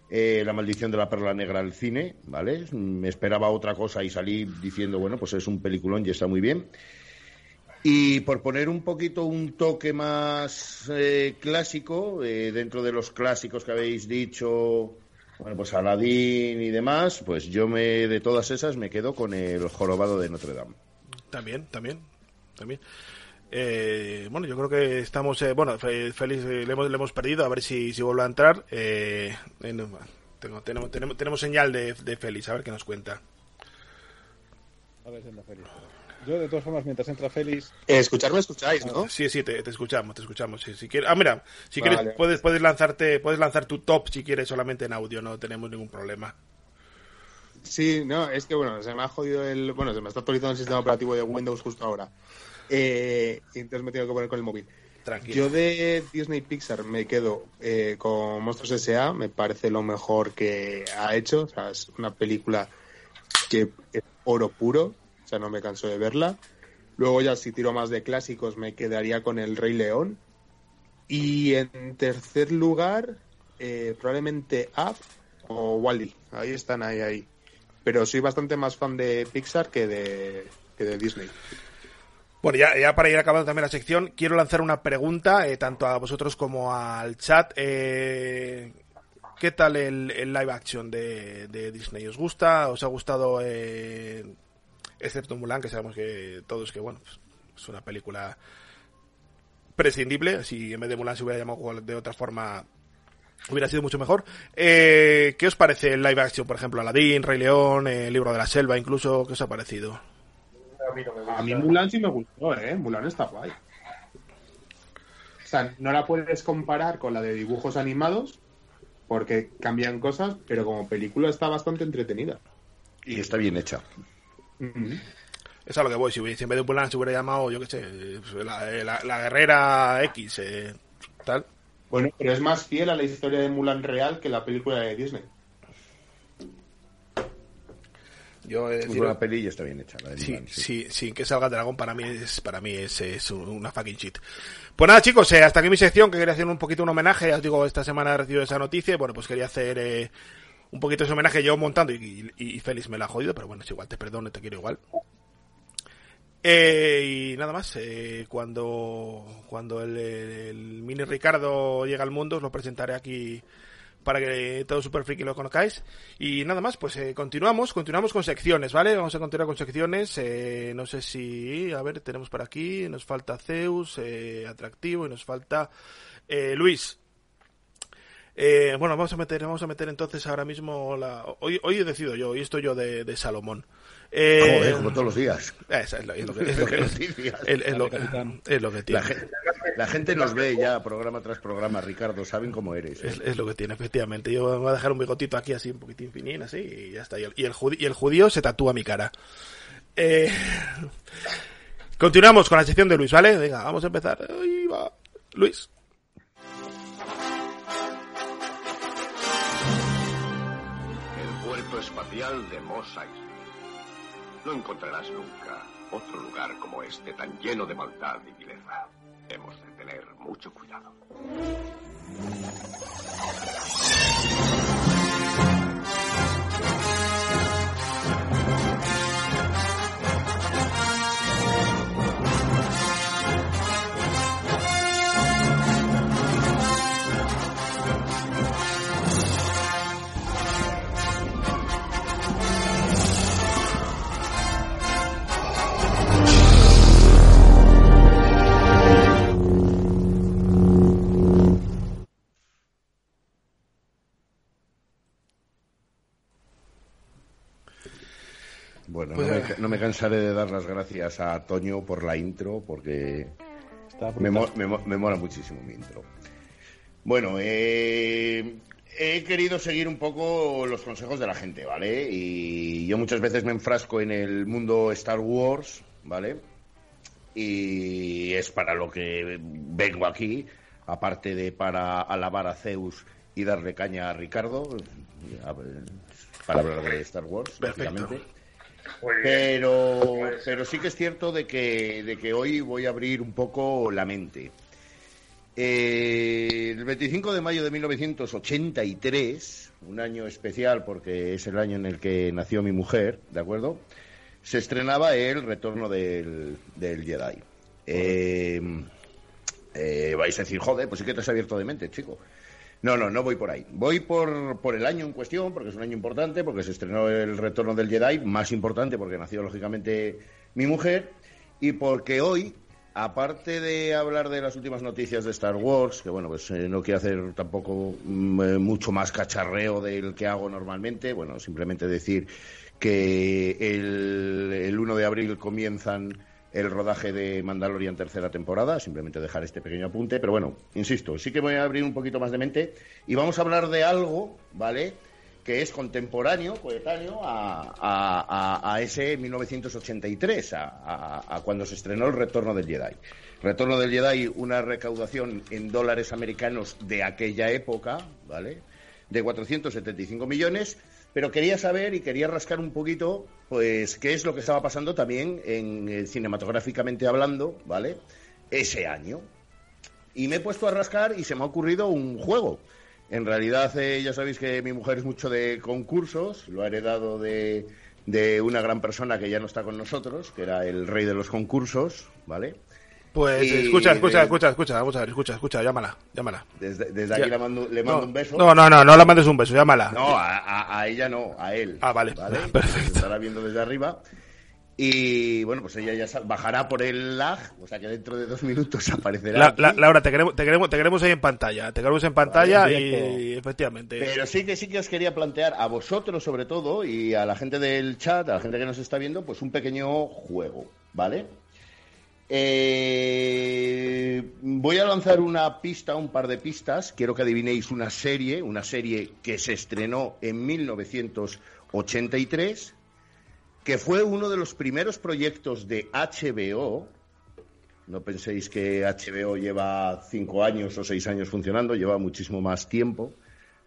eh, La Maldición de la Perla Negra al cine, ¿vale? Me esperaba otra cosa y salí diciendo, bueno, pues es un peliculón y está muy bien. Y por poner un poquito un toque más eh, clásico, eh, dentro de los clásicos que habéis dicho, bueno, pues Aladdin y demás, pues yo me de todas esas me quedo con el jorobado de Notre Dame. También, también, también. Eh, bueno, yo creo que estamos, eh, bueno, Félix eh, le, hemos, le hemos perdido, a ver si, si vuelve a entrar. Eh, no, tengo- tenemos, tenemos, tenemos señal de, de Félix, a ver qué nos cuenta. A ver si anda Félix. Yo, de todas formas, mientras entra Félix, Eh, escucharme escucháis, ¿no? Sí, sí, te, te escuchamos, te escuchamos. sí, si quieres, ah, mira, si Vale. quieres puedes, puedes lanzarte, puedes lanzar tu top si quieres solamente en audio, no tenemos ningún problema. Sí, no, es que bueno, se me ha jodido el. Bueno, se me está actualizando el sistema operativo de Windows justo ahora. Eh, y entonces me tengo que poner con el móvil. Tranquilo. Yo de Disney Pixar me quedo eh, con Monstruos S.A. Me parece lo mejor que ha hecho. O sea, es una película que es oro puro. O sea, no me canso de verla. Luego ya si tiro más de clásicos me quedaría con El Rey León. Y en tercer lugar, eh, probablemente Up o Wally. Ahí están, ahí, ahí. Pero soy bastante más fan de Pixar que de, que de Disney. Bueno, ya, ya para ir acabando también la sección, quiero lanzar una pregunta eh, tanto a vosotros como al chat. Eh, ¿Qué tal el, live action de, Disney? ¿Os gusta? ¿Os ha gustado? Excepto Mulan, que sabemos que todos que, bueno, pues, es una película prescindible. Si en vez de Mulan se hubiera llamado de otra forma, hubiera sido mucho mejor. Eh, ¿Qué os parece el live action, por ejemplo, Aladdin, Rey León, eh, el libro de la selva, incluso? ¿Qué os ha parecido? A mí no me gusta. A mí Mulan sí me gustó, ¿eh? Mulan está guay. O sea, no la puedes comparar con la de dibujos animados porque cambian cosas, pero como película está bastante entretenida. Y está bien hecha. Es a lo que voy. Si, si en vez de Mulan se hubiera llamado, yo qué sé, eh, pues, la, eh, la- la guerrera X, eh, tal. Bueno, pero es más fiel a la historia de Mulan real que la película de Disney. Yo he Es una peli y está bien hecha. La de Sí, Mulan, sí. sí, sin que salga el dragón para mí es para mí es, es una fucking shit. Pues nada, chicos, eh, hasta aquí mi sección que quería hacer un poquito un homenaje. Ya os digo, esta semana he recibido esa noticia. y, Bueno, pues quería hacer eh, un poquito ese homenaje yo montando y, y, Félix me la ha jodido, pero bueno, es igual, te perdono, te quiero igual. Eh, y nada más, eh, cuando, cuando el, el mini Ricardo llega al mundo os lo presentaré aquí para que todo Super Friki lo conozcáis. Y nada más, pues eh, continuamos, continuamos con secciones, ¿vale? Vamos a continuar con secciones. eh, no sé si, a ver, tenemos por aquí, nos falta Zeus, eh, atractivo, y nos falta eh, Luis. Eh, bueno, vamos a meter, vamos a meter entonces ahora mismo la. Hoy, hoy he decidido yo, hoy estoy yo de, de Salomón. Eh, Joder, como todos los días. esa es lo, es lo que, es lo es- lo tiene. La, gen- la gente nos ve ya programa tras programa, Ricardo, saben cómo eres. ¿eh? Es, es lo que tiene, efectivamente. Yo me voy a dejar un bigotito aquí así, un poquitín finín, así, y ya está. Y el, y el, judi- y el judío se tatúa mi cara. Eh, continuamos con la sección de Luis, ¿vale? Venga, vamos a empezar. Ahí va. Luis. De Mos Eisley. No encontrarás nunca otro lugar como este tan lleno de maldad y vileza. Hemos de tener mucho cuidado. No, me, cansaré de dar las gracias a Toño por la intro, porque Está me, me me mola muchísimo mi intro. Bueno, eh, he querido seguir un poco los consejos de la gente, ¿vale? Y yo muchas veces me enfrasco en el mundo Star Wars, ¿vale? Y es para lo que vengo aquí, aparte de para alabar a Zeus y darle caña a Ricardo, para hablar de Star Wars, Perfecto. básicamente. Pero, Pues- pero sí que es cierto de que, de que hoy voy a abrir un poco la mente. Eh, el 25 de mayo de 1983, un año especial porque es el año en el que nació mi mujer, ¿de acuerdo? Se estrenaba el Retorno del, del Jedi. Eh, eh, vais a decir, joder, pues sí que te has abierto de mente, chico. No, no, no voy por ahí. Voy por, por el año en cuestión, porque es un año importante, porque se estrenó el Retorno del Jedi, más importante porque nació lógicamente mi mujer, y porque hoy, aparte de hablar de las últimas noticias de Star Wars, que bueno, pues eh, no quiero hacer tampoco mm, eh, mucho más cacharreo del que hago normalmente, bueno, simplemente decir que el, el 1 de abril comienzan el rodaje de Mandalorian tercera temporada, simplemente dejar este pequeño apunte, pero bueno, insisto, sí que voy a abrir un poquito más de mente y vamos a hablar de algo, ¿vale? Que es contemporáneo, coetáneo a, a- a- ese 1983, a, a- a cuando se estrenó el Retorno del Jedi. Retorno del Jedi, una recaudación en dólares americanos de aquella época, ¿vale? De 475 millones, pero quería saber y quería rascar un poquito, pues, qué es lo que estaba pasando también en, eh, cinematográficamente hablando, ¿vale? Ese año. Y me he puesto a rascar y se me ha ocurrido un juego. En realidad, eh, ya sabéis que mi mujer es mucho de concursos, lo ha heredado de, de una gran persona que ya no está con nosotros, que era el rey de los concursos, ¿vale? Pues Y escucha, escucha, de- escucha, escucha, vamos a ver, escucha, escucha, llámala, llámala. Desde, desde aquí le mando, le mando no, un beso. No, no, no, no le mandes un beso, llámala. No, a, ella no, a él. Ah, vale, perfecto. Se estará viendo desde arriba. Y bueno, pues ella ya bajará por el lag, o sea que dentro de dos minutos aparecerá. La- la- Laura, te queremos, te, queremos, te queremos ahí en pantalla. Te queremos en pantalla Vale, y directo. efectivamente. Pero sí que sí que os quería plantear a vosotros sobre todo y a la gente del chat, a la gente que nos está viendo, pues un pequeño juego, ¿vale? Eh, voy a lanzar una pista, un par de pistas. Quiero que adivinéis una serie, una serie que se estrenó en 1983, que fue uno de los primeros proyectos de HBO. No penséis que HBO lleva cinco años o seis años funcionando, lleva muchísimo más tiempo,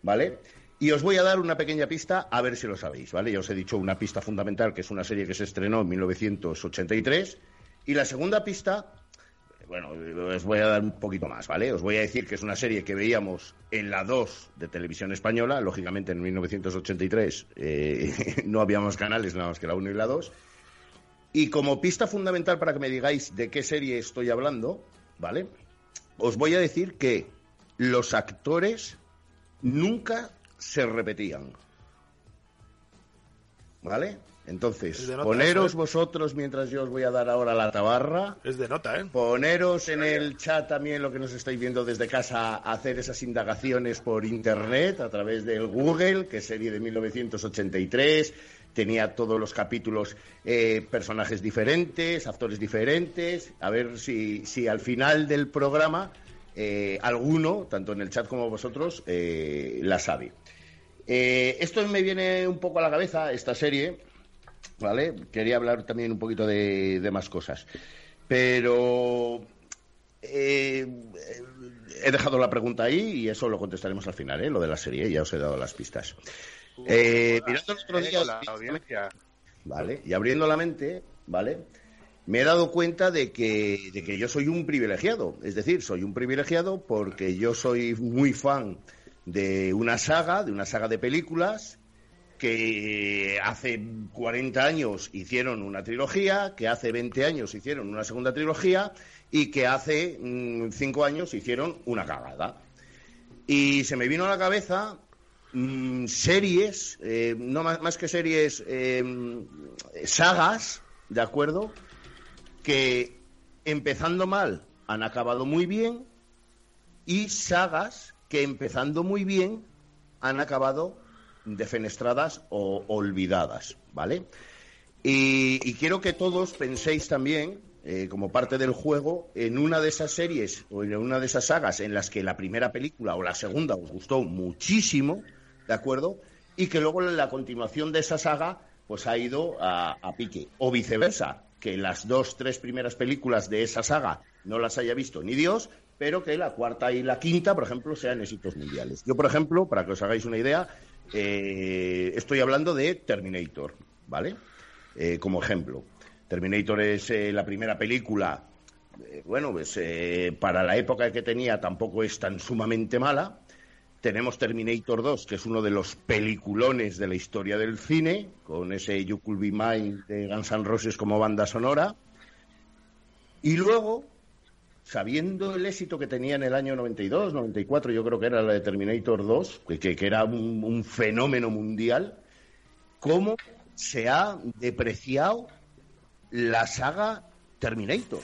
¿vale? Y os voy a dar una pequeña pista a ver si lo sabéis, ¿vale? Ya os he dicho una pista fundamental, que es una serie que se estrenó en 1983. Y la segunda pista, bueno, os voy a dar un poquito más, ¿vale? Os voy a decir que es una serie que veíamos en la 2 de televisión española, lógicamente en 1983 eh, no había más canales nada más que la 1 y la 2. Y como pista fundamental para que me digáis de qué serie estoy hablando, ¿vale? Os voy a decir que los actores nunca se repetían. ¿Vale? Entonces, nota poneros ¿eh? vosotros mientras yo os voy a dar ahora la tabarra. Es de nota, ¿eh? Poneros en el chat también lo que nos estáis viendo desde casa, hacer esas indagaciones por internet a través del Google, que es serie de 1983, tenía todos los capítulos eh, personajes diferentes, actores diferentes, a ver si, si al final del programa eh, alguno, tanto en el chat como vosotros, la sabe. Esto me viene un poco a la cabeza, esta serie, ¿vale? Quería hablar también un poquito de, de más cosas. Pero eh, he dejado la pregunta ahí y eso lo contestaremos al final, ¿eh? Lo de la serie, ya os he dado las pistas. Eh, mirando el otro día, la audiencia. ¿vale? Y abriendo la mente, ¿vale? Me he dado cuenta de que, de que yo soy un privilegiado. Es decir, soy un privilegiado porque yo soy muy fan de una saga, de una saga de películas que hace 40 años hicieron una trilogía, que hace 20 años hicieron una segunda trilogía y que hace 5 años hicieron una cagada. Y se me vino a la cabeza mm, series, eh, no más, que series, eh, sagas, ¿de acuerdo? Que empezando mal han acabado muy bien y sagas que empezando muy bien han acabado defenestradas o olvidadas, ¿vale? Y, quiero que todos penséis también, eh, como parte del juego, en una de esas series o en una de esas sagas en las que la primera película o la segunda os gustó muchísimo, ¿de acuerdo? Y que luego la continuación de esa saga pues ha ido a, a pique. O viceversa, que las dos, tres primeras películas de esa saga no las haya visto ni Dios, pero que la cuarta y la quinta, por ejemplo, sean éxitos mundiales. Yo, por ejemplo, para que os hagáis una idea, eh, estoy hablando de Terminator, ¿vale? Eh, como ejemplo. Terminator es eh, la primera película, bueno, pues para la época que tenía tampoco es tan sumamente mala. Tenemos Terminator 2, que es uno de los peliculones de la historia del cine, con ese You Could Be Mine de Guns N' Roses como banda sonora. Y luego, sabiendo el éxito que tenía en el año 92, 94, yo creo que era la de Terminator 2, que, era un, un fenómeno mundial, cómo se ha depreciado la saga Terminator.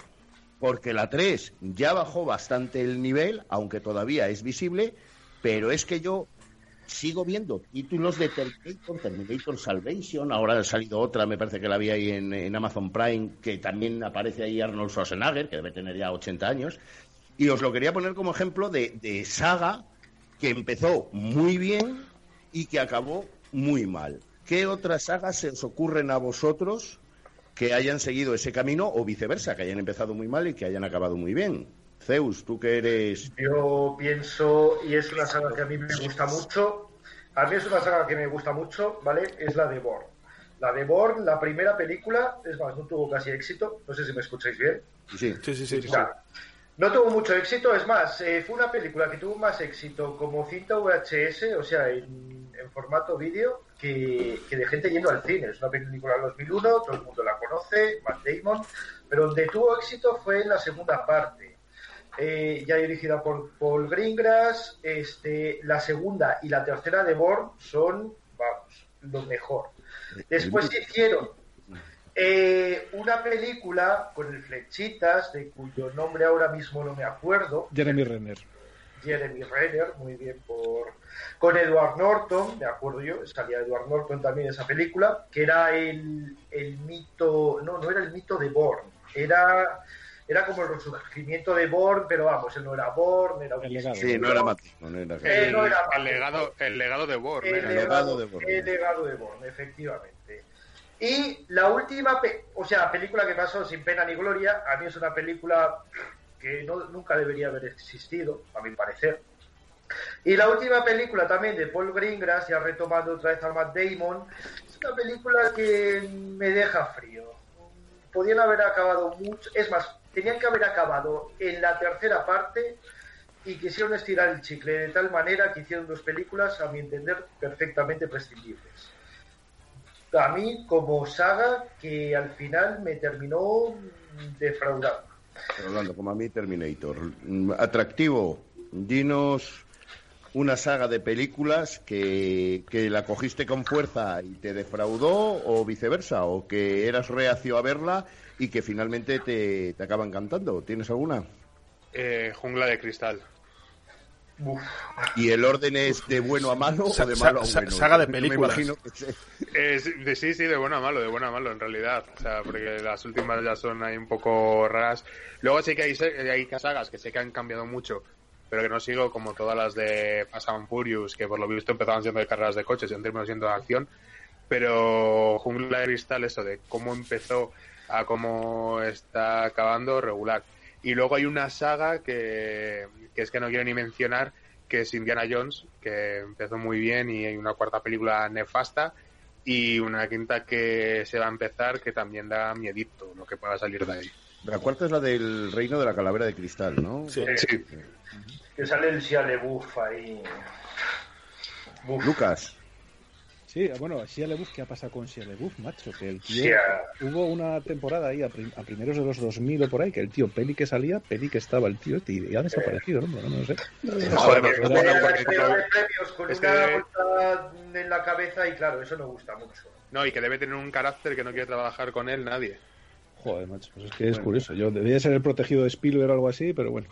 Porque la 3 ya bajó bastante el nivel, aunque todavía es visible, pero es que yo sigo viendo títulos de Terminator, Terminator Salvation, ahora ha salido otra, me parece que la vi ahí en, Amazon Prime, que también aparece ahí Arnold Schwarzenegger, que debe tener ya 80 años, y os lo quería poner como ejemplo de saga que empezó muy bien y que acabó muy mal. ¿Qué otras sagas se os ocurren a vosotros que hayan seguido ese camino o viceversa, que hayan empezado muy mal y que hayan acabado muy bien? Zeus, tú que eres Yo pienso, y es una saga que a mí me gusta mucho, a mí es una saga que me gusta mucho, ¿vale? Es la de Born. La de Born, la primera película, es más, no tuvo casi éxito, no sé si me escucháis bien. Sí, sí, sí. sí, O sea, no tuvo mucho éxito, es más, eh, fue una película que tuvo más éxito como cinta VHS, o sea, en, en formato vídeo, que, que de gente yendo al cine. Es una película del 2001, todo el mundo la conoce, Matt Damon, pero donde tuvo éxito fue en la segunda parte. Eh, ya dirigida por Paul Greengrass, este, la segunda y la tercera de Bourne son, vamos, lo mejor. Después hicieron Eh, una película con el Flechitas, de cuyo nombre ahora mismo no me acuerdo, Jeremy Renner. Jeremy Renner, muy bien por... Con Edward Norton, me acuerdo yo, salía Edward Norton también en esa película, que era el, el mito, no, no era el mito de Bourne, era, era como el resurgimiento de Bourne, pero vamos, él no era Bourne, era un Sí, no era Matrix. No era Eh, no era El legado, el legado de Born. el legado, de Bourne. el legado de Bourne, efectivamente. Y la última, pe- o sea, película que pasó sin pena ni gloria, a mí es una película que no- nunca debería haber existido, a mi parecer. Y la última película también de Paul Greengrass, ya retomando otra vez a Matt Damon, es una película que me deja frío. Podían haber acabado mucho, es más, tenían que haber acabado en la tercera parte y quisieron estirar el chicle de tal manera que hicieron dos películas, a mi entender, perfectamente prescindibles. A mí, como saga, que al final me terminó defraudando. Hablando como a mí, Terminator. Atractivo. Dinos una saga de películas que, que la cogiste con fuerza y te defraudó o viceversa, o que eras reacio a verla y que finalmente te, te acaba encantando. ¿Tienes alguna? Eh, jungla de cristal. ¿Y el orden es de bueno a malo Sa- o de malo a bueno? saga de Me películas. imagino que sí. Eh, sí, de, sí, sí, de bueno a malo, de bueno a malo en realidad. O sea, porque las últimas ya son ahí un poco raras. Luego sí que hay, se- hay sagas que sé que han cambiado mucho, pero que no sigo como todas las de Fast and Furious, que por lo visto empezaban siendo de carreras de coches y han terminado siendo de acción. Pero Jungla de Cristal, eso de cómo empezó a cómo está acabando, regular. Y luego hay una saga que, que es que no quiero ni mencionar, que es Indiana Jones, que empezó muy bien y hay una cuarta película nefasta y una quinta que se va a empezar que también da miedito lo que pueda salir de ahí. La cuarta es la del reino de la calavera de cristal, ¿no? Sí. Que sale el Shia ahí. Buf. Lucas. Sí, bueno, Shia LaBeouf, ¿qué ha pasado con Shia LaBeouf, macho? Que el tío... Shia. Hubo una temporada ahí a, prim- a primeros de los 2000 o por ahí, que el tío, peli que salía, peli que estaba el tío, y ya ha desaparecido, ¿no? No, no sé. Joder, bueno, premios con es una que- bolsa en la cabeza y claro, eso no gusta mucho. No, y que debe tener un carácter que no quiere trabajar con él nadie. Joder, macho, pues es que es curioso. Yo debía ser el protegido de Spielberg o algo así, pero bueno.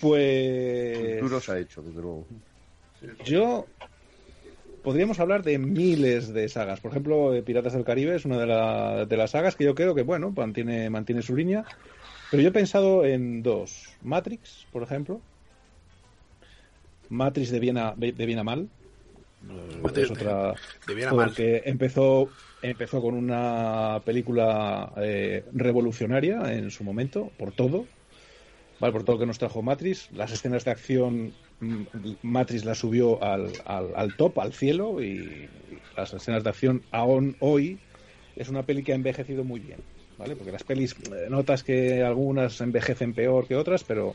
Pues... Duros ha hecho, desde luego. Yo podríamos hablar de miles de sagas. Por ejemplo, eh, Piratas del Caribe es una de, la- de las sagas que yo creo que, bueno, mantiene, mantiene su línea. Pero yo he pensado en dos. Matrix, por ejemplo. Matrix de bien a, de bien a mal. Eh, Matrix es otra... de bien a mal. Porque empezó, empezó con una película eh, revolucionaria en su momento, por todo. ¿vale? Por todo lo que nos trajo Matrix. Las escenas de acción, Matrix las subió al, al, al top, al cielo, y las escenas de acción aún hoy es una peli que ha envejecido muy bien. ¿vale? Porque las pelis, eh, notas que algunas envejecen peor que otras, pero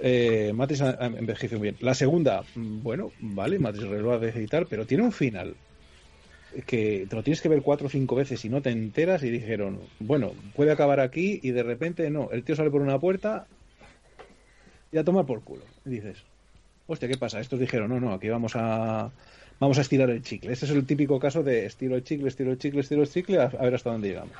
eh, Matrix ha, envejecido muy bien. La segunda, mm, bueno, vale, Matrix Reloaded y tal, pero tiene un final que te lo tienes que ver cuatro o cinco veces y no te enteras y dijeron, bueno, puede acabar aquí y de repente no, el tío sale por una puerta y a tomar por culo. Dices, hostia, ¿qué pasa? Estos dijeron, no, no, aquí vamos a vamos a estirar el chicle. Este es el típico caso de estiro el chicle, estiro el chicle, estiro el chicle, a, a ver hasta dónde llegamos.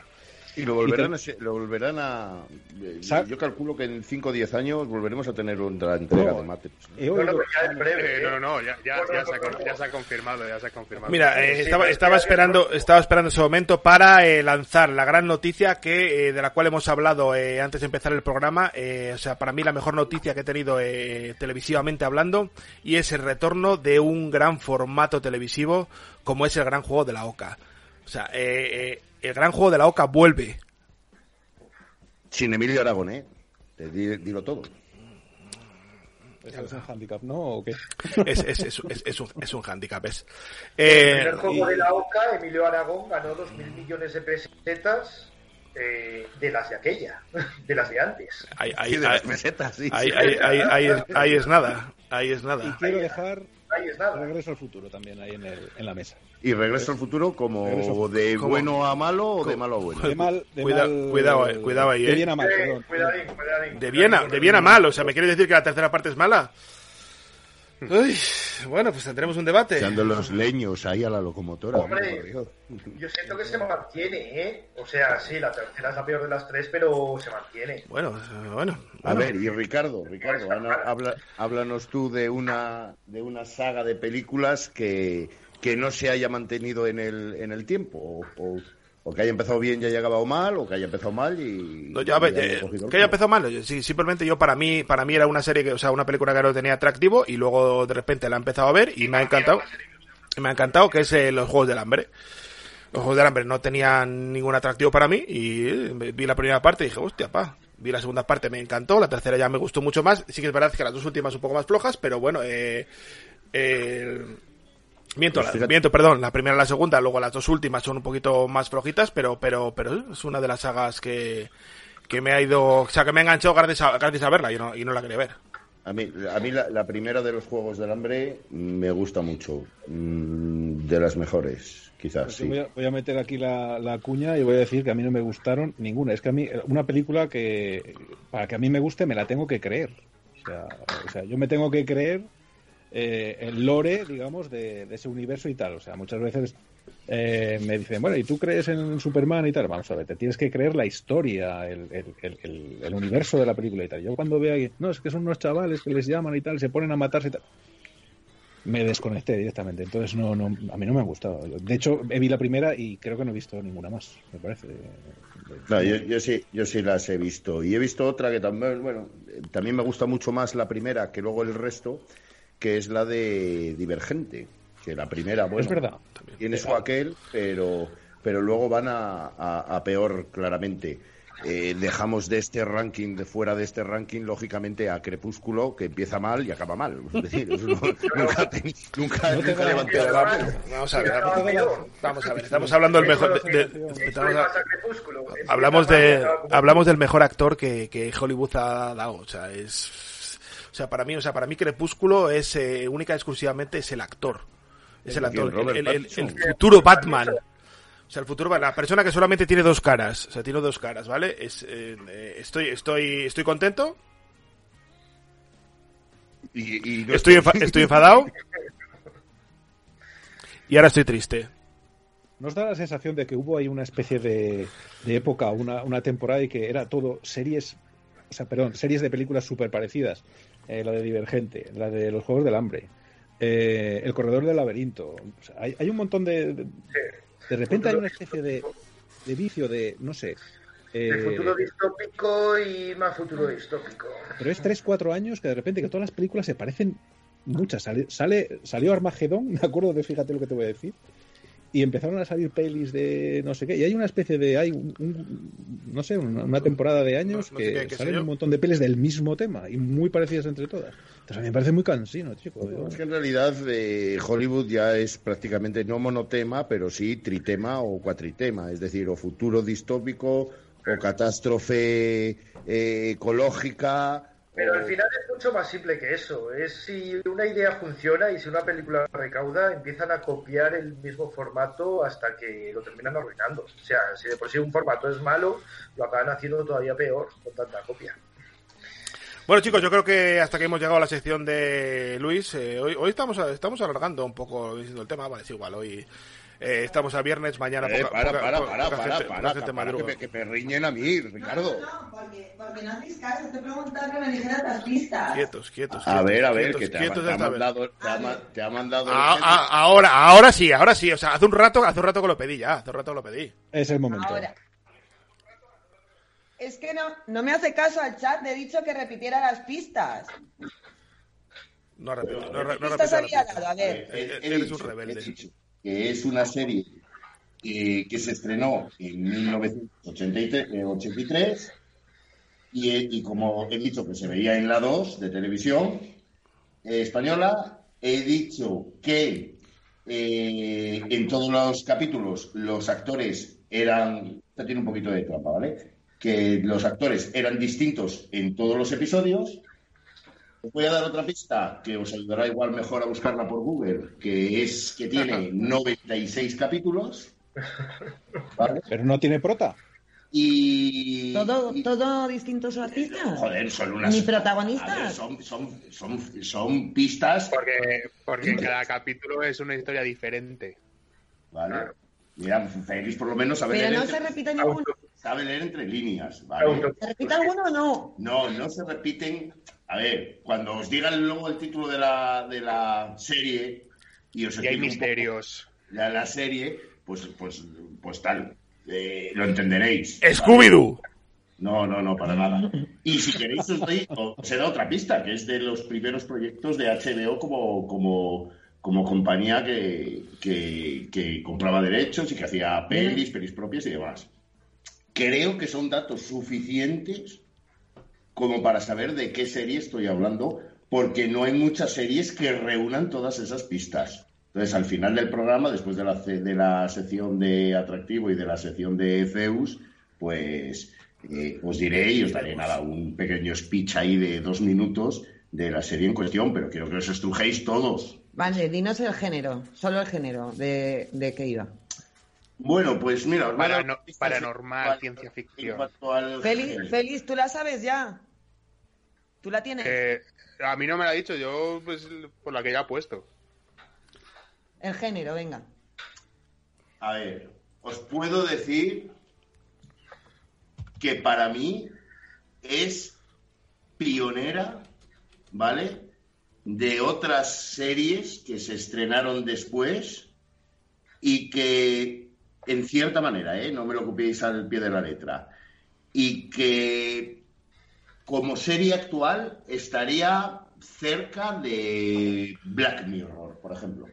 Y lo volverán, Y a, lo volverán a... eh, Yo calculo que en 5 o 10 años volveremos a tener otra entrega No, de Matrix. No, ya es breve. No, no, no, ya, ya, Bueno, ya, se ha, bueno, con- ya se ha confirmado, ya se ha confirmado. Mira, eh, estaba, estaba esperando, estaba esperando ese momento para eh, lanzar la gran noticia que eh, de la cual hemos hablado eh, antes de empezar el programa. eh, o sea, para mí la mejor noticia que he tenido eh, televisivamente hablando y es el retorno de un gran formato televisivo como es el gran juego de la Oca. O sea, eh, eh, el gran juego de la Oca vuelve. Sin Emilio Aragón, ¿eh? Te di- digo todo. ¿Eso es un handicap, ¿no? ¿O qué? Es, es, es, es, es un, es un handicap. Es. El Eh, primer juego de la OCA, Emilio Aragón ganó 2.000 millones de pesetas eh, de las de aquella, de las de antes. ahí, ahí, Sí, de ahí, las pesetas, sí. ahí, ahí, ahí- ahí es, ahí es nada. Ahí es Y nada. quiero dejar Ahí es nada. Regreso al futuro también ahí en, el- en la mesa. Y Regreso al Futuro como Regreso de ¿Cómo? bueno a malo o de malo a bueno. De mal, de Cuida- mal- cuidado, eh, cuidado ahí, De eh. bien a mal, Eh, perdón. cuidadín, cuidadín. De bien a, de bien a mal. O sea, ¿me quieres decir que la tercera parte es mala? Uy, bueno, pues tendremos un debate. Echando los leños ahí a la locomotora. Hombre, yo siento que se mantiene, ¿eh? O sea, sí, la tercera es la peor de las tres, pero se mantiene. Bueno, eh, bueno. A bueno. ver, y Ricardo, Ricardo, Ana, habla- háblanos tú de una, de una saga de películas que, que no se haya mantenido en el, en el tiempo, o, o- o que haya empezado bien y haya acabado mal, o que haya empezado mal y... No, yo, a ver, y haya eh, que haya empezado mal. yo- sí, simplemente yo para mí, para mí era una serie que, o sea, una película que no tenía atractivo y luego de repente la he empezado a ver y me ha encantado. Y me ha encantado que es eh, los Juegos del Hambre. Los Juegos del Hambre no tenían ningún atractivo para mí y eh, vi la primera parte y dije, hostia, pa. Vi la segunda parte, me encantó, la tercera ya me gustó mucho más. Sí que es verdad que las dos últimas un poco más flojas, pero bueno, eh, eh, Miento, Pues la- miento, perdón, la primera y la segunda, luego las dos últimas son un poquito más flojitas, pero, pero, pero es una de las sagas que, que me ha ido, o sea, que me ha enganchado gracias a, gracias a verla y no, y no la quería ver. A mí, a mí la, la primera de los Juegos del Hambre me gusta mucho, mm, de las mejores, quizás, Pues sí. voy, a, voy a meter aquí la, la cuña y voy a decir que a mí no me gustaron ninguna. Es que a mí, una película que para que a mí me guste me la tengo que creer. O sea, o sea, yo me tengo que creer eh, el lore, digamos, de, ese universo y tal. O sea, muchas veces eh, me dicen, bueno, ¿y tú crees en Superman y tal? Vamos a ver, te tienes que creer la historia, el, el- el- el- universo de la película y tal. Yo cuando veo ahí, no, es que son unos chavales que les llaman y tal, se ponen a matarse y tal me desconecté directamente. Entonces no, no, a mí no me ha gustado. De hecho, he vi la primera y creo que no he visto ninguna más, me parece. No, yo, yo sí, yo sí las he visto. Y he visto otra que también, bueno, también me gusta mucho más la primera que luego el resto, que es la de Divergente. Que la primera, bueno, es verdad. tiene su aquel, pero, pero luego van a, a- a peor claramente. Eh, dejamos de este ranking, de fuera de este ranking, lógicamente, a Crepúsculo, que empieza mal y acaba mal. Es decir, no- nunca, te- nunca, No nunca levanté la mano. Vamos a ver, vamos, a ver, estamos hablando del mejor, de- de- estamos. Es hablamos de, hablamos del mejor actor que, que Hollywood ha dado, o sea, es, sea, para mí, o sea, para mí Crepúsculo es eh, única y exclusivamente es el actor, es el actor, el, el- el Pattinson. futuro Batman. O sea, el futuro, la persona que solamente tiene dos caras, o sea, tiene dos caras, ¿vale? Es, eh, eh, estoy, estoy, estoy contento, Y, y no estoy, enfa- estoy enfadado y ahora estoy triste. ¿Nos da la sensación de que hubo ahí una especie de, de época, una, una temporada y que era todo series, o sea, perdón, series de películas súper parecidas? Eh, la de Divergente, la de Los Juegos del Hambre, eh, El Corredor del Laberinto. O sea, hay, hay un montón de... De, de repente hay una especie de, de vicio de, no sé... De eh, futuro distópico y más futuro distópico. Pero es 3-4 años que de repente que todas las películas se parecen muchas. Sale, sale- salió Armagedón, me acuerdo de, fíjate lo que te voy a decir. Y empezaron a salir pelis de no sé qué. Y hay una especie de, hay un, un- no sé, una, una temporada de años No- no sé que salen un montón de pelis del mismo tema y muy parecidas entre todas. Entonces a mí me parece muy cansino, chico. Yo- Es que en realidad eh, Hollywood ya es prácticamente no monotema, pero sí tritema o cuatritema, es decir, o futuro distópico, o catástrofe eh, ecológica. Pero al final es mucho más simple que eso. Es si una idea funciona y si una película recauda, empiezan a copiar el mismo formato hasta que lo terminan arruinando. O sea, si de por sí un formato es malo, lo acaban haciendo todavía peor con tanta copia. Bueno chicos, yo creo que hasta que hemos llegado a la sección de Luis, eh, hoy, hoy estamos, estamos alargando un poco diciendo el tema, vale, es igual, hoy eh, estamos a viernes, mañana Eh, poca, para, poca- para, poca para, gente- para, para, gente para, que me, que me riñen a mí, Ricardo. No, porque, porque no hacéis caso. Te he preguntado que me dijeras las pistas. Quietos, quietos. A ver, a ver, quietos, que te ha, te ha mandado, te ha, ma- te ha mandado Ah, ah, ahora, ahora sí, ahora sí. O sea, hace un rato, hace un rato que lo pedí ya, hace un rato que lo pedí. Es el momento. Ahora. Es que no, no me hace caso al chat. Le he dicho que repitiera las pistas. No repito, no, re- ¿Qué no pistas repito, había dado? A ver. He Eres dicho- un rebelde. Que es una serie eh, que se estrenó en 1983 y, he- y como he dicho que se veía en la 2 de televisión eh, española, he dicho que eh, en todos los capítulos los actores eran, esto tiene un poquito de trampa, ¿vale? Que los actores eran distintos en todos los episodios os voy a dar otra pista que os ayudará igual mejor a buscarla por Google, que es que tiene 96 capítulos. ¿vale? Pero no tiene prota. Y ¿Todo, todo distintos artistas? Joder, son unas. Ni ver, protagonistas. son, son, son, son pistas. Porque, porque cada capítulo es una historia diferente. Vale. Mira, Félix por lo menos sabe Pero leer, no entre, se repite ninguno. sabe leer entre líneas. ¿vale? ¿Se repite alguno o no? No, no se repiten. A ver, cuando os digan luego el título de la, de la serie y os Y hay explique un poco misterios. la, la serie, pues, pues, pues tal, eh, lo entenderéis. Scooby-Doo. No, no, no, para nada. Y si queréis os doy, os he dado otra pista, que es de los primeros proyectos de HBO como, como, como compañía que, que, que compraba derechos y que hacía pelis, pelis propias y demás. Creo que son datos suficientes como para saber de qué serie estoy hablando, porque no hay muchas series que reúnan todas esas pistas. Entonces, al final del programa, después de la, de la sección de atractivo y de la sección de Zeus, pues eh, os diré y os daré nada, un pequeño speech ahí de dos minutos de la serie en cuestión, pero quiero que os estrujéis todos. Vale, dinos el género, solo el género de, de qué iba. Bueno, pues mira, Parano- paranormal, en ciencia en ficción. Félix, género. Félix, ¿tú la sabes ya? ¿Tú la tienes? Que a mí no me lo ha dicho, yo pues por la que ya he puesto. El género, venga. A ver, os puedo decir que para mí es pionera, ¿vale? De otras series que se estrenaron después y que, en cierta manera, ¿eh? No me lo copiéis al pie de la letra. Y que, como serie actual, estaría cerca de Black Mirror, por ejemplo.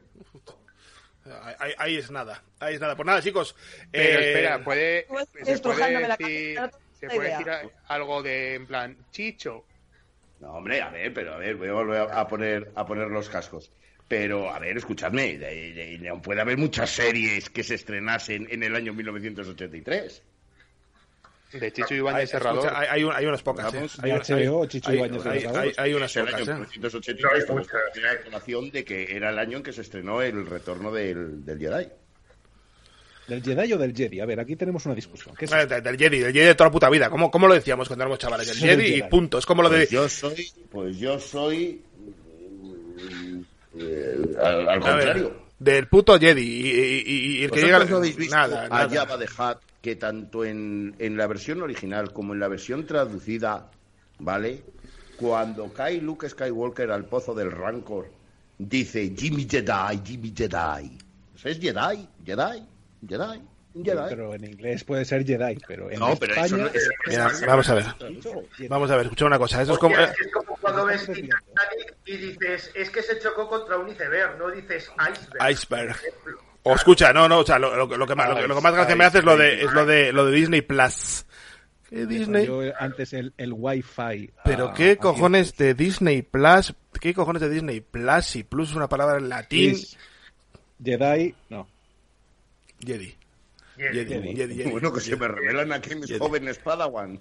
Ahí, es nada. Ahí es nada. Pues nada, chicos. Pero eh, espera, puede, se puede la decir, se puede algo de en plan Chicho. No, hombre, a ver, pero a ver, voy a volver a- a poner, a poner los cascos. Pero, a ver, escuchadme, de- de- de- puede haber muchas series que se estrenasen en el año 1983. De Chicho de hay, Serrador. hay, hay hay unas pocas. ¿eh? Hay, de HBO, hay- Chicho hay- Ibáñez de hay- Serrador. hay- hay unas Es el pocas. año ¿eh? 1983, No hay pues, tenía la de que era el año en que se estrenó el retorno del, del Jedi. ¿Del Jedi o del Jedi? A ver, aquí tenemos una discusión. ¿Qué es Vale, del, del Jedi, del Jedi de toda la puta vida. ¿Cómo, cómo lo decíamos cuando éramos chavales? Del Del Jedi y Jedi. punto. Es como lo de. Pues yo soy, pues yo soy eh, al, al a ver, contrario. del puto Jedi. Y, y- y- y el que ¿Vosotros llega. no habéis visto nada, a nada. Jabba the Hutt que tanto en, en la versión original como en la versión traducida, ¿vale? Cuando cae Luke Skywalker al pozo del Rancor, dice Jimmy Jedi, Jimmy Jedi. Es Jedi, Jedi, Jedi, Jedi. Pero en inglés puede ser Jedi, pero en No, pero España... eso no es- Mira, vamos a ver. Vamos a ver, escucha una cosa. Eso es como. Es cuando ves Titanic y dices, es que se chocó contra un iceberg, no dices iceberg. Iceberg. O escucha, no, no, o sea, lo, lo- lo que, más, lo, que- lo que más gracia me hace es lo de, es lo de, lo de Disney Plus. ¿Qué Disney? Yo antes el, el Wi-Fi. Pero ah, qué cojones de Disney Plus, qué cojones de Disney Plus y Plus es una palabra en latín. Jedi, no. Jedi. Jedi. Jedi, Jedi, Jedi. Bueno, que se me revelan aquí mis Jedi. jóvenes Padawan.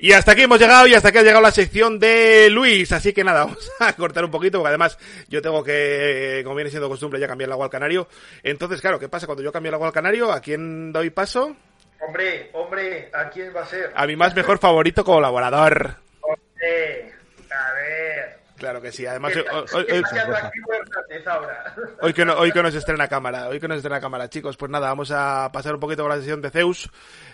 Y hasta aquí hemos llegado y hasta aquí ha llegado la sección de Luis. Así que nada, vamos a cortar un poquito porque además yo tengo que, como viene siendo costumbre, ya cambiar el agua al canario. Entonces, claro, ¿qué pasa cuando yo cambio el agua al canario? ¿A quién doy paso? Hombre, hombre, ¿a quién va a ser? A mi más mejor favorito colaborador. Hombre. Claro que sí. Además, ¿Qué hoy, que no, hoy que nos estrena cámara, hoy que nos estrena cámara, chicos, pues nada, vamos a pasar un poquito con la sesión de Zeus.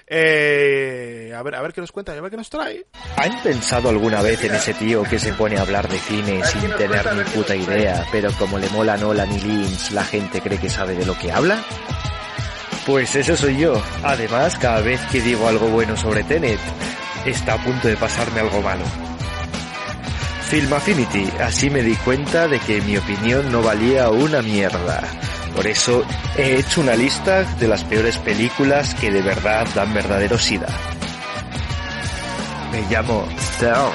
Eh, a ver, a ver qué nos cuenta, a ver qué nos trae. ¿Han pensado alguna vez en ese tío que se pone a hablar de cine sin tener ni puta idea, pero como le mola Nolan y Lynch, la gente cree que sabe de lo que habla? Pues ese soy yo. Además, cada vez que digo algo bueno sobre Tenet, está a punto de pasarme algo malo. Film Affinity, así me di cuenta de que mi opinión no valía una mierda. Por eso he hecho una lista de las peores películas que de verdad dan verdadero sida. Me llamo Thor.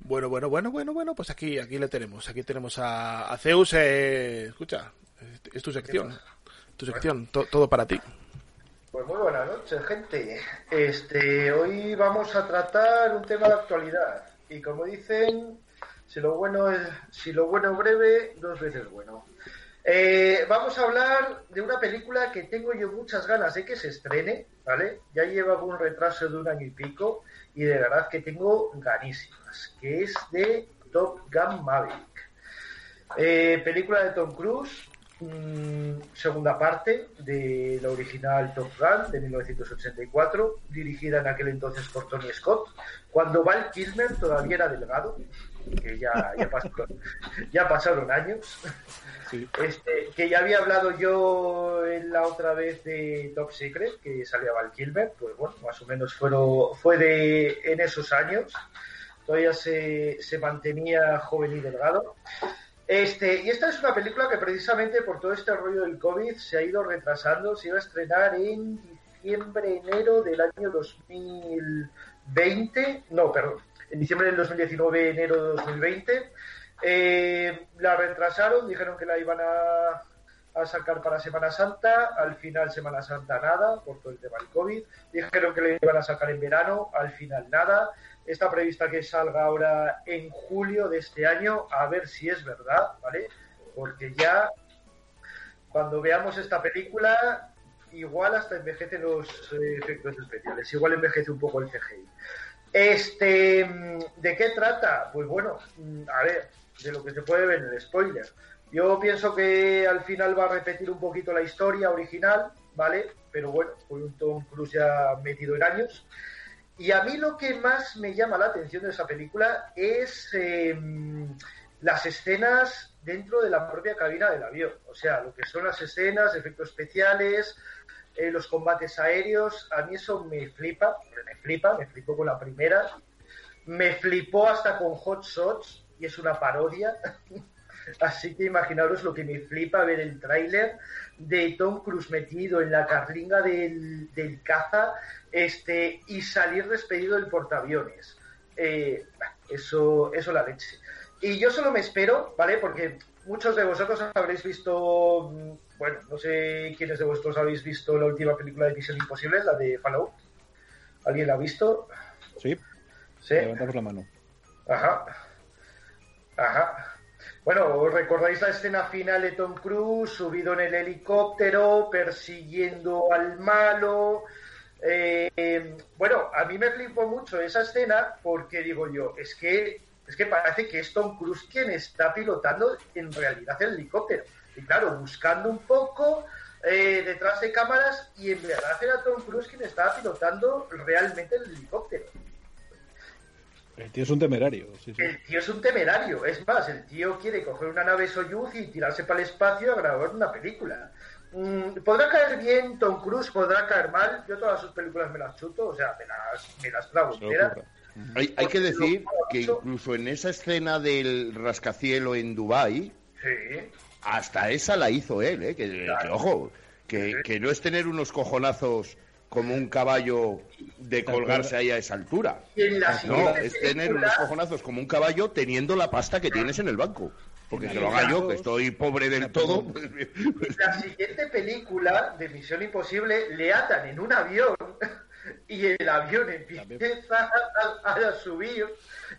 Bueno, bueno, bueno, bueno, bueno, pues aquí, aquí le tenemos, aquí tenemos a, Zeus. Eh, escucha, es- es tu sección, tu sección, to- todo para ti. Pues muy buenas noches, gente. Este, hoy vamos a tratar un tema de actualidad. Y como dicen, Si lo bueno es, si lo bueno breve, dos veces bueno. Eh, vamos a hablar de una película que tengo yo muchas ganas de que se estrene, ¿vale? Ya lleva un retraso de un año y pico y de verdad que tengo ganísimas, que es de Top Gun Maverick. Eh, película de Tom Cruise, mm, segunda parte de la original Top Gun de 1984, dirigida en aquel entonces por Tony Scott, cuando Val Kilmer todavía era delgado, que ya, ya, pasó- ya pasaron años. Este, que ya había hablado yo en la otra vez de Top Secret, que salía Val Kilmer, pues bueno, más o menos fueron, fue de en esos años. Todavía se, se mantenía joven y delgado. Este, y esta es una película que precisamente por todo este rollo del COVID se ha ido retrasando, se iba a estrenar en diciembre, enero del año 2020, no, perdón, en diciembre del 2019, enero de 2020. Eh, la retrasaron, dijeron que la iban a, a sacar para Semana Santa, al final Semana Santa nada, por todo el tema del COVID. Dijeron que la iban a sacar en verano, al final nada. Está prevista que salga ahora en julio de este año, a ver si es verdad, ¿vale? Porque ya cuando veamos esta película, igual hasta envejecen los eh, efectos especiales, igual envejece un poco el CGI. Este, mm, ¿de qué trata? Pues bueno, mm, a ver, de lo que se puede ver en el spoiler. Yo pienso que al final va a repetir un poquito la historia original, ¿vale? Pero bueno, con un Tom Cruise ya metido en años. Y a mí lo que más me llama la atención de esa película es eh, las escenas dentro de la propia cabina del avión. O sea, lo que son las escenas, efectos especiales, eh, los combates aéreos. A mí eso me flipa, me flipa, me flipó con la primera. Me flipó hasta con Hot Shots y es una parodia. Así que imaginaros lo que me flipa ver el tráiler de Tom Cruise metido en la carlinga del, del caza este, y salir despedido del portaaviones. Eh, eso, eso la leche. Y yo solo me espero, ¿vale? Porque muchos de vosotros habréis visto, mm, bueno, no sé quiénes de vosotros habéis visto la última película de Misión Imposible, la de Fallout. ¿Alguien la ha visto? Sí. Sí. Levantamos la mano. Ajá. Ajá. Bueno, ¿os recordáis la escena final de Tom Cruise subido en el helicóptero, persiguiendo al malo? Eh, bueno, a mí me flipó mucho esa escena porque digo yo, es que es que parece que es Tom Cruise quien está pilotando en realidad el helicóptero. Y claro, buscando un poco eh, detrás de cámaras y en verdad era Tom Cruise quien estaba pilotando realmente el helicóptero. El tío es un temerario. Sí, sí. El tío es un temerario. Es más, el tío quiere coger una nave Soyuz y tirarse para el espacio a grabar una película. Mm, podrá caer bien Tom Cruise, podrá caer mal. Yo todas sus películas me las chuto, o sea, me las, me las trago. Hay, hay que decir que incluso en esa escena del rascacielo en Dubai Sí. hasta esa la hizo él, ¿eh? que, que, ojo, que, que no es tener unos cojonazos como un caballo de colgarse ahí a esa altura. No, es tener unos cojonazos como un caballo teniendo la pasta que tienes en el banco. Porque que lo haga yo, que estoy pobre del todo. En la siguiente película de Misión Imposible le atan en un avión y el avión empieza a, a subir.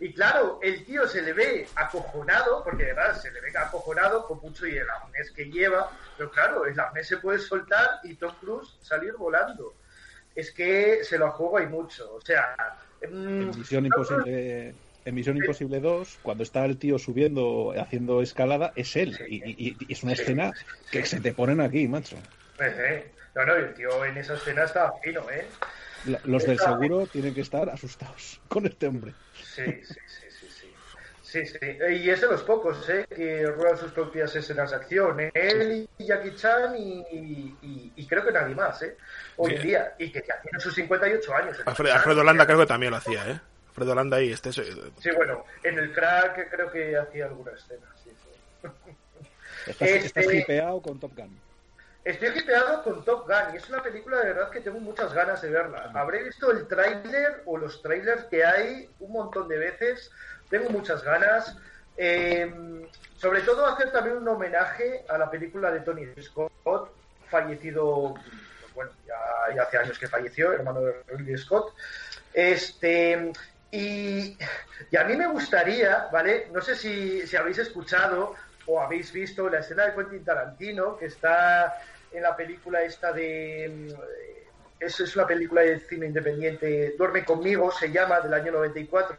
Y claro, el tío se le ve acojonado, porque de verdad se le ve acojonado con mucho y el arnés que lleva. Pero claro, el arnés se puede soltar y Tom Cruise salir volando. Es que se lo juega y mucho. O sea, mm, En Misión Imposible, en Misión Imposible 2, cuando está el tío subiendo, haciendo escalada, es él. Y, y- y es una escena que se te ponen aquí, macho. eh, eh. no, no, el tío en esa escena está fino, ¿eh? La- Los del seguro tienen que estar asustados con este hombre. Sí, sí, sí, sí, sí. Eh, Y es de los pocos, ¿eh? Que ruedan sus propias escenas de acción. ¿eh? Él y Jackie Chan y, y- y creo que nadie más, ¿eh? Hoy en Sí. día. Y que ya tiene sus 58 años. el Alfredo, Alfredo. Landa creo que también lo hacía, ¿eh? Alfredo Landa y este... es- Sí, bueno, en el crack creo que hacía alguna escena. Sí, sí. Estás, Este- estás hipeado con Top Gun. Estoy hipeado con Top Gun y es una película de verdad que tengo muchas ganas de verla. Habré visto el tráiler o los trailers que hay un montón de veces. Tengo muchas ganas. Eh, sobre todo hacer también un homenaje a la película de Tony Scott, fallecido, bueno, ya, ya hace años que falleció, hermano de Ridley Scott. Este, Y, y a mí me gustaría, ¿vale? No sé si, si habéis escuchado o habéis visto la escena de Quentin Tarantino, que está en la película esta de... mm, Es, es una película de cine independiente, Duerme conmigo, se llama, del año 94,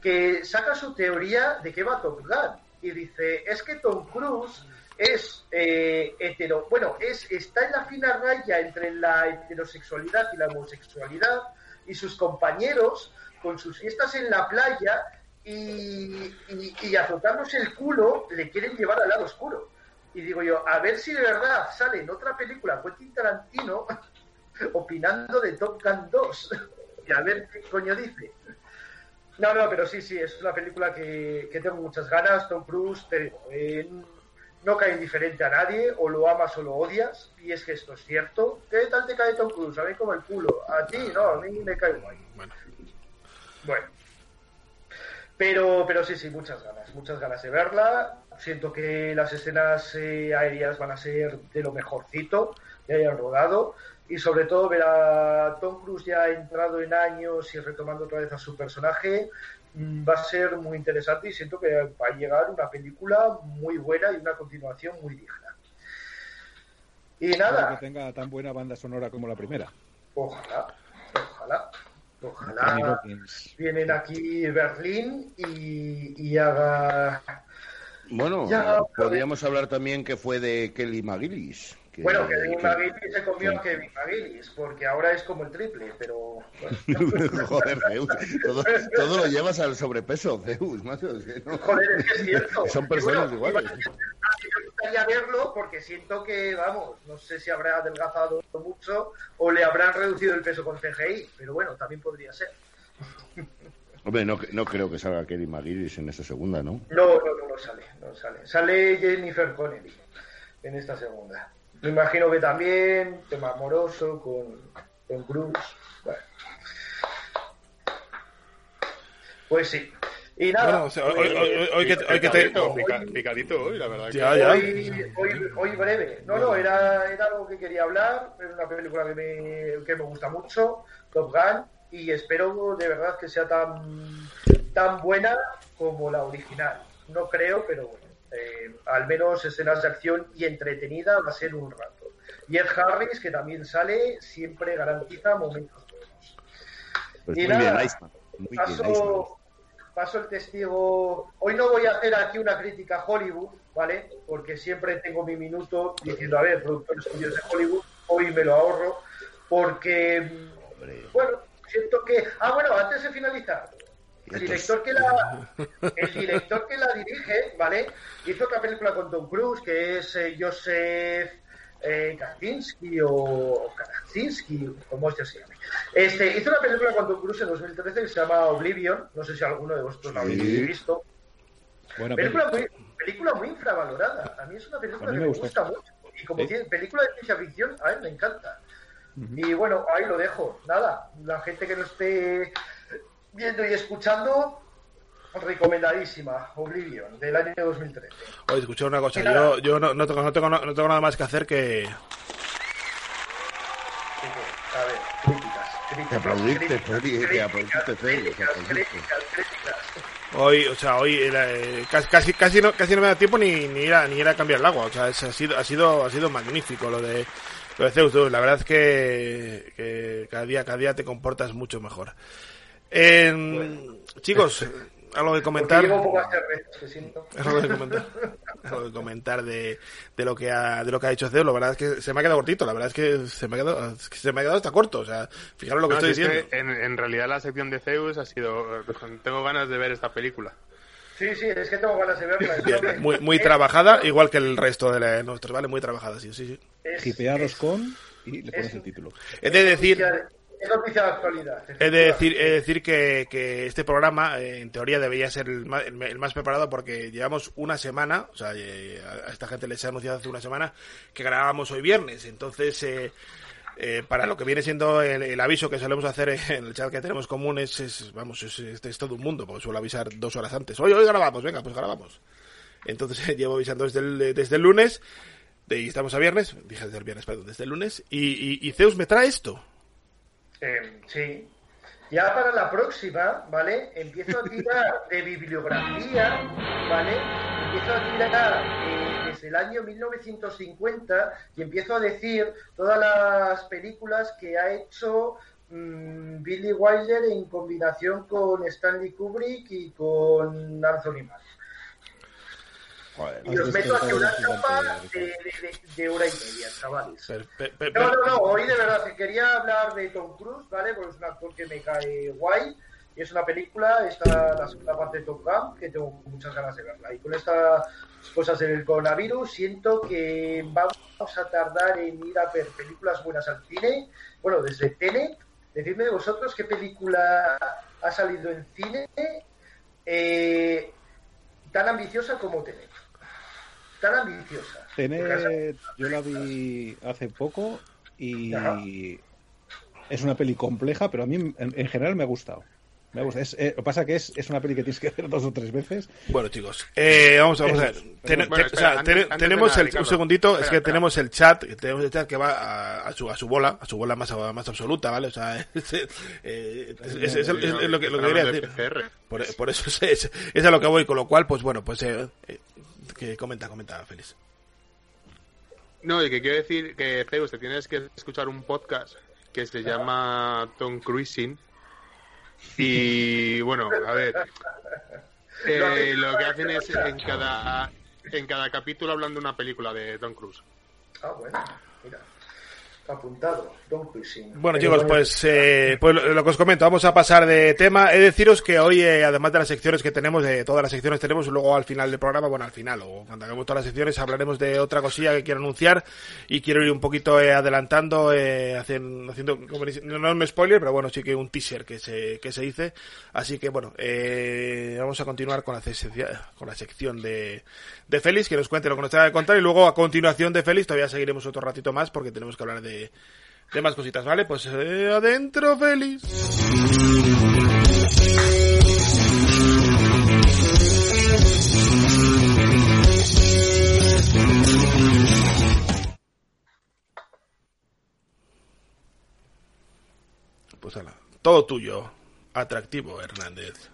que saca su teoría de qué va Top Gun. Y dice, es que Tom Cruise es eh, hetero, bueno, es, está en la fina raya entre la heterosexualidad y la homosexualidad, y sus compañeros, con sus fiestas en la playa y, y, y azotándose el culo, le quieren llevar al lado oscuro. Y digo yo, a ver si de verdad sale en otra película Quentin Tarantino opinando de Top Gun 2. y a ver qué coño dice. No, no, pero sí, sí, es una película que, que tengo muchas ganas. Tom Cruise, te digo, eh, no cae indiferente a nadie, o lo amas o lo odias, y es que esto es cierto. ¿Qué tal te cae Tom Cruise? A mí como el culo. A ti, no, a mí me cae guay. Bueno. Pero, pero sí, sí, muchas ganas, muchas ganas de verla. Siento que las escenas eh, aéreas van a ser de lo mejorcito que hayan rodado. Y sobre todo ver a Tom Cruise ya entrado en años y retomando otra vez a su personaje mm, va a ser muy interesante y siento que va a llegar una película muy buena y una continuación muy digna. Y Espero nada, Que tenga tan buena banda sonora como la primera. ojalá, ojalá, ojalá Hopkins. vienen aquí Berlín y, y haga Bueno, Ya, podríamos hablar también que fue de Kelly McGillis. Que- Bueno, que Kevin McGillis se comió a Kevin McGillis, porque ahora es como el triple, pero... Joder, Zeus, todo, todo lo llevas al sobrepeso, Zeus, macho. no- Joder, es que es cierto. Son personas bueno, iguales. Me gustaría verlo porque siento que, vamos, no sé si habrá adelgazado mucho o le habrán reducido el peso con CGI, pero bueno, también podría ser. Hombre, no, no creo que salga Kelly McGillis en esa segunda, ¿no? No, no, no, no sale, no sale. Sale Jennifer Connelly en esta segunda. Me imagino que también, tema amoroso con, con Cruz. Bueno. Pues sí. Y nada. Bueno, o sea, hoy- hoy- hoy- hoy que- hoy que te- Picadito, pica- picadito hoy, la verdad. que- Ya, ya. Hoy, hoy, hoy breve. No, no, era, era algo que quería hablar. Es una película que me, que me gusta mucho, Top Gun, y espero de verdad que sea tan, tan buena como la original. No creo, pero bueno, eh, al menos escenas de acción y entretenida va a ser un rato. Y Ed Harris, que también sale, siempre garantiza momentos buenos. Pues Y muy nada. Muy bien, Iceman. paso, el testigo. Hoy no voy a hacer aquí una crítica a Hollywood, ¿vale? Porque siempre tengo mi minuto diciendo, a ver, productores estudios de Hollywood, hoy me lo ahorro, porque, bueno, siento que. Ah, bueno, antes de finalizar, el director que la, el director que la dirige, ¿vale? Hizo otra película con Tom Cruise, que es eh, Joseph eh, Kaczynski o Kaczynski, como este se llame. Este, hizo una película con Tom Cruise en 2013 que se llama Oblivion, no sé si alguno de vosotros la habéis visto. Buena Película muy, película muy infravalorada. A mí es una película que me gusta mucho. Y como tiene película de ciencia ficción, a mí me encanta. Y bueno, ahí lo dejo. Nada, la gente que lo esté viendo y escuchando, recomendadísima. Oblivion, del año 2013. Oye, escucha una cosa, yo, yo no, no tengo, no, tengo, no tengo nada más que hacer que... A ver, críticas. críticas Que aplaudirte, críticas, críticas, críticas. Hoy, o sea, hoy era, eh, casi, casi, casi, no, casi no me da tiempo ni, ni, ir a, ni ir a cambiar el agua. O sea, es- ha, sido, ha, sido, ha sido magnífico lo de, lo de Zeus. tú. La verdad es que, que cada, día, cada día te comportas mucho mejor. Eh, Chicos, algo de comentar. Algo de comentar, algo de, comentar de, de lo que ha, de lo que ha dicho Zeus. La verdad es que se me ha quedado cortito. La verdad es que se me ha quedado, es que se me ha quedado hasta corto. O sea, fijaros lo que No, estoy si es diciendo. que en, en realidad la sección de Zeus ha sido... Tengo ganas de ver esta película. Sí, sí, es que tengo ganas de verla. Bien, muy, muy trabajada, igual que el resto de, la, nosotros, ¿vale? Muy trabajada, sí, sí, sí. Es, con y le pones es- el título. He de decir, es noticia de actualidad. he de decir, he de decir que, que este programa, eh, en teoría, debería ser el más, el, más preparado porque llevamos una semana, o sea, eh, a esta gente les he anunciado hace una semana que grabábamos hoy viernes. Entonces, eh, eh, para lo que viene siendo el, el aviso que solemos hacer en el chat que tenemos común es, es, vamos, es, es- es todo un mundo, porque suelo avisar dos horas antes. Hoy, hoy grabamos, venga, pues grabamos. Entonces llevo avisando desde el, desde el lunes, de- y estamos a viernes, dije desde el viernes, perdón, desde el lunes, y, y, y Zeus me trae esto. Eh, sí. Ya para la próxima, ¿vale? Empiezo a tirar de bibliografía, ¿vale? Empiezo a tirar eh, desde el año 1950 y empiezo a decir todas las películas que ha hecho mm, Billy Wilder en combinación con Stanley Kubrick y con Anthony Mann. Y os meto aquí una capa de, de- de- de hora y media, chavales. Per- per- per- No, no, no, hoy de verdad que quería hablar de Tom Cruise, ¿vale? Porque es un actor que me cae guay. Y es una película, esta la segunda parte de Top Gun, que tengo muchas ganas de verla. Y con estas cosas del coronavirus, siento que vamos a tardar en ir a ver películas buenas al cine. Bueno, desde Tenet, decidme vosotros qué película ha salido en cine eh, tan ambiciosa como Tenet. Tan ambiciosa. Tenet, yo la vi hace poco y Ajá. es una peli compleja, pero a mí en, en general me ha gustado. Me gusta. Es, eh, lo que pasa es que es, es una peli que tienes que ver dos o tres veces. Bueno, chicos, eh, vamos, vamos a ver. Eso. Ten- Bueno, te- espera, o sea, antes- ten- antes de tenemos nada, el, un segundito, es que espera. tenemos el chat, que tenemos el chat que va a, a su, a su bola, a su bola más, más absoluta, ¿vale? O sea, es, eh, es- es- es- es lo que, lo que quería decir. Por, por eso es, es, es a lo que voy, con lo cual, pues bueno, pues eh, eh, que comenta, comenta, Félix. No, y que quiero decir que, Zeus, te tienes que escuchar un podcast que se llama Tom Cruising. Y bueno, a ver. eh, lo que hacen es en cada, en cada capítulo hablando de una película de Tom Cruise. Ah, bueno, mira. Apuntado. Bueno, Eh, chicos, pues, eh, pues lo, que os comento, vamos a pasar de tema. He de deciros que hoy, eh, además de las secciones que tenemos, de todas las secciones tenemos, luego al final del programa, bueno, al final, o cuando hagamos todas las secciones, hablaremos de otra cosilla que quiero anunciar y quiero ir un poquito eh, adelantando, eh, haciendo, como dice- no, no es un spoiler, pero bueno, sí que un teaser que se, que se dice. Así que bueno, eh, vamos a continuar con la, sección- con la sección de, de Félix, que nos cuente lo que nos tenga que contar y luego a continuación de Félix todavía seguiremos otro ratito más porque tenemos que hablar de, de más cositas, ¿vale? Pues eh, adentro, Félix. Pues todo tuyo, atractivo, Hernández.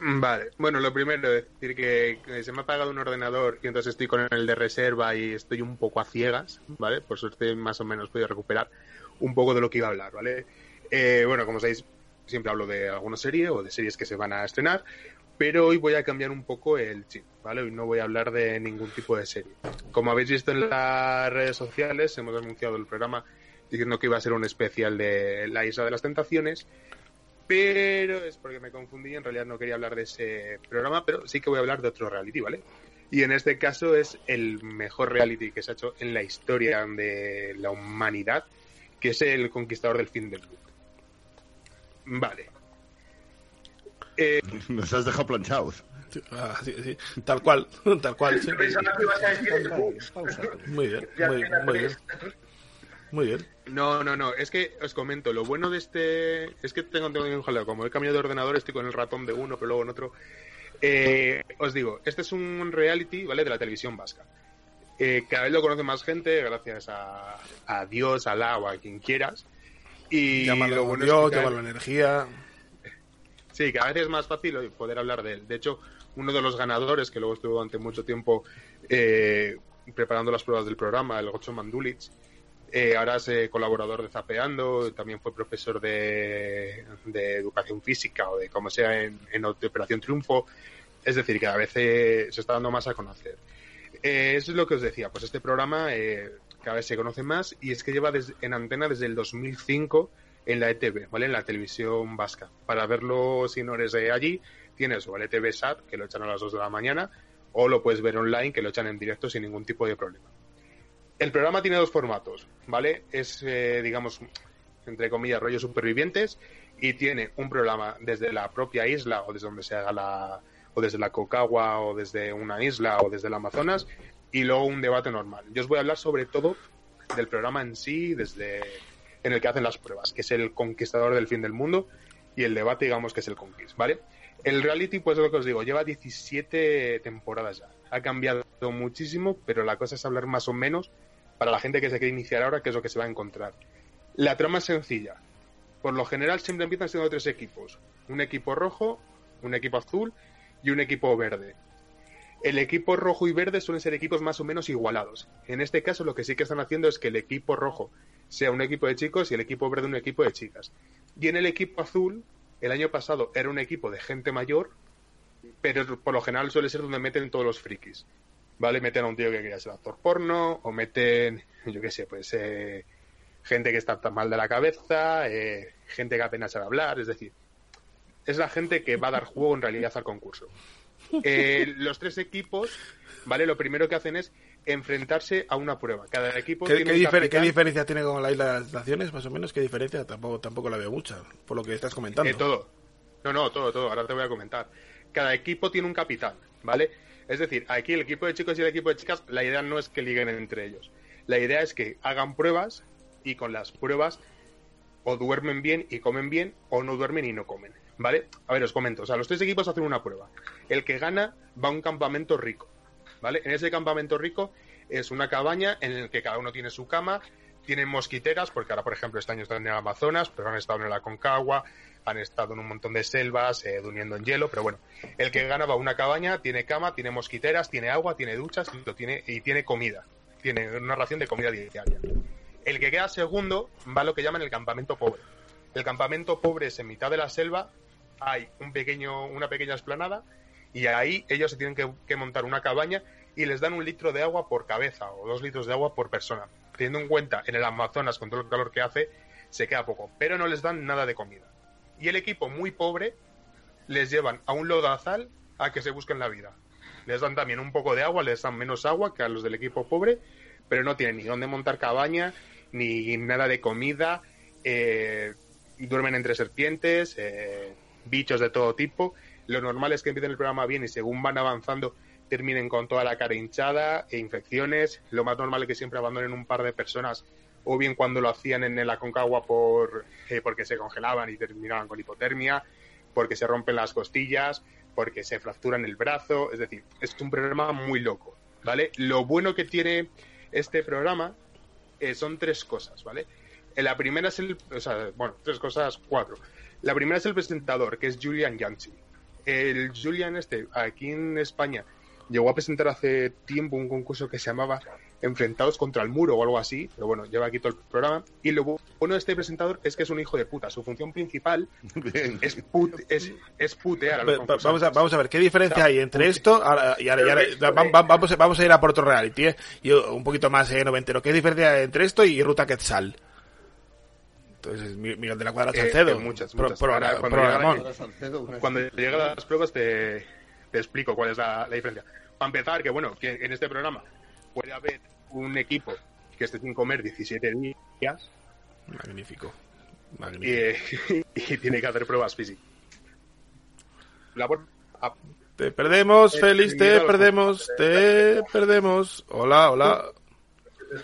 Vale, bueno, lo primero es decir que, se me ha apagado un ordenador y entonces estoy con el de reserva y estoy un poco a ciegas, ¿vale? Por suerte más o menos podido recuperar un poco de lo que iba a hablar, ¿vale? Eh, bueno, como sabéis, siempre hablo de alguna serie o de series que se van a estrenar, pero hoy voy a cambiar un poco el chip, ¿vale? Hoy no voy a hablar de ningún tipo de serie. Como habéis visto en las redes sociales, hemos anunciado el programa diciendo que iba a ser un especial de La Isla de las Tentaciones, pero es porque me confundí, en realidad no quería hablar de ese programa, pero sí que voy a hablar de otro reality, ¿vale? Y en este caso es el mejor reality que se ha hecho en la historia de la humanidad, que es el Conquistador del Fin del Mundo. Vale. Eh, Nos has dejado planchados. Ah, sí, sí, tal cual, tal cual. sí. Pensaba que ibas a decir el. Muy bien, muy bien. Muy bien. No, no, no. Es que os comento, lo bueno de este. Es que tengo, tengo un jaleo. Como he cambiado de ordenador, estoy con el ratón de uno, pero luego en otro. Eh, os digo, este es un reality, ¿vale? De la televisión vasca. Eh, cada vez lo conoce más gente, gracias a, a Dios, a la o a quien quieras. Y Llámalo lo bueno Dios, es que cada- llámalo energía. Sí, cada vez es más fácil poder hablar de él. De hecho, uno de los ganadores, que luego estuvo durante mucho tiempo eh, preparando las pruebas del programa, el Gocho Mandulic, eh, ahora es eh, colaborador de Zapeando, también fue profesor de, educación física o de como sea en, en Operación Triunfo. Es decir, cada vez se está dando más a conocer. Eh, eso es lo que os decía, pues este programa cada vez se conoce más y es que lleva en antena desde el 2005 en la ETV, ¿vale? En la televisión vasca. Para verlo, si no eres de allí, tienes o el ETV SAT, que lo echan a las 2 de la mañana, o lo puedes ver online, que lo echan en directo sin ningún tipo de problema. El programa tiene dos formatos, ¿vale? Es, eh, digamos, entre comillas, rollos supervivientes y tiene un programa desde la propia isla o desde donde se haga la o desde la Cocagua o desde una isla o desde el Amazonas y luego un debate normal. Yo os voy a hablar sobre todo del programa en sí, desde en el que hacen las pruebas, que es el conquistador del fin del mundo y el debate, digamos, que es el conquist, ¿vale? El reality, pues es lo que os digo, lleva 17 temporadas ya. Ha cambiado muchísimo, pero la cosa es hablar más o menos para la gente que se quiere iniciar ahora, qué es lo que se va a encontrar. La trama es sencilla. por lo general siempre empiezan siendo tres equipos. Un equipo rojo, un equipo azul y un equipo verde. El equipo rojo y verde suelen ser equipos más o menos igualados. En este caso lo que sí que están haciendo es que el equipo rojo sea un equipo de chicos y el equipo verde un equipo de chicas. Y en el equipo azul, el año pasado era un equipo de gente mayor, pero por lo general suele ser donde meten todos los frikis. ¿Vale? Meten a un tío que quería ser actor porno, o meten, yo qué sé, pues eh, gente que está tan mal de la cabeza, eh, gente que apenas sabe hablar, es decir, es la gente que va a dar juego en realidad al concurso. Eh, los tres equipos, ¿vale? Lo primero que hacen es enfrentarse a una prueba. Cada equipo ¿Qué, tiene qué un difer- qué diferencia tiene con la isla de las naciones, más o menos? ¿Qué diferencia? Tampoco, tampoco la veo mucha, por lo que estás comentando. Eh, todo. No, no, todo, todo. Ahora te voy a comentar. Cada equipo tiene un capitán, ¿vale? Es decir, aquí el equipo de chicos y el equipo de chicas, la idea no es que liguen entre ellos. La idea es que hagan pruebas y con las pruebas o duermen bien y comen bien o no duermen y no comen, ¿vale? A ver, os comento. O sea, los tres equipos hacen una prueba. El que gana va a un campamento rico, ¿vale? En ese campamento rico es una cabaña en el que cada uno tiene su cama, tienen mosquiteras, porque ahora, por ejemplo, este año están en el Amazonas, pero han estado en la Concagua, han estado en un montón de selvas, eh, durmiendo en hielo, pero bueno, el que gana va a una cabaña, tiene cama, tiene mosquiteras, tiene agua, tiene duchas y, tiene, y tiene comida. Tiene una ración de comida diaria. El que queda segundo va a lo que llaman el campamento pobre. El campamento pobre es en mitad de la selva, hay un pequeño, una pequeña esplanada y ahí ellos se tienen que montar una cabaña y les dan un litro de agua por cabeza o dos litros de agua por persona. Teniendo en cuenta en el Amazonas con todo el calor que hace, se queda poco, pero no les dan nada de comida. Y el equipo muy pobre les llevan a un lodazal a que se busquen la vida. Les dan también un poco de agua, les dan menos agua que a los del equipo pobre, pero no tienen ni dónde montar cabaña, ni nada de comida, eh, duermen entre serpientes, eh, bichos de todo tipo. Lo normal es que empiecen el programa bien y según van avanzando terminen con toda la cara hinchada e infecciones. Lo más normal es que siempre abandonen un par de personas o bien cuando lo hacían en la Concagua por, eh, porque se congelaban y terminaban con hipotermia, porque se rompen las costillas, porque se fracturan el brazo, es decir, es un programa muy loco, ¿vale? Lo bueno que tiene este programa eh, son tres cosas, ¿vale? Eh, La primera es el, o sea, bueno, tres cosas, cuatro. La primera es el presentador, que es Julian Yanchi. El Julian este, aquí en España, llegó a presentar hace tiempo un concurso que se llamaba Enfrentados contra el muro o algo así, pero bueno, lleva aquí todo el programa. Y lo bueno de este presentador es que es un hijo de puta. Su función principal es, put- es, es putear a los va- Vamos a, vamos a ver, ¿qué diferencia hay entre esto y ahora, vamos, a- vamos a ir a por otro reality, ¿eh? y un poquito más eh, noventero. ¿Qué diferencia hay entre esto y Ruta Quetzal? Entonces, Mi- Miguel de la Cuadra Eh, Salcedo. eh, muchas, Pro- Ahora, cuando llegan- Cuando las pruebas te, te explico cuál es la, la diferencia. Para empezar, que bueno, que en este programa puede haber un equipo que esté sin comer 17 días Magnífico. y, Magnífico. y tiene que hacer pruebas físicas. Te perdemos, Eh, Félix, te perdemos, te perdemos. Hola, hola.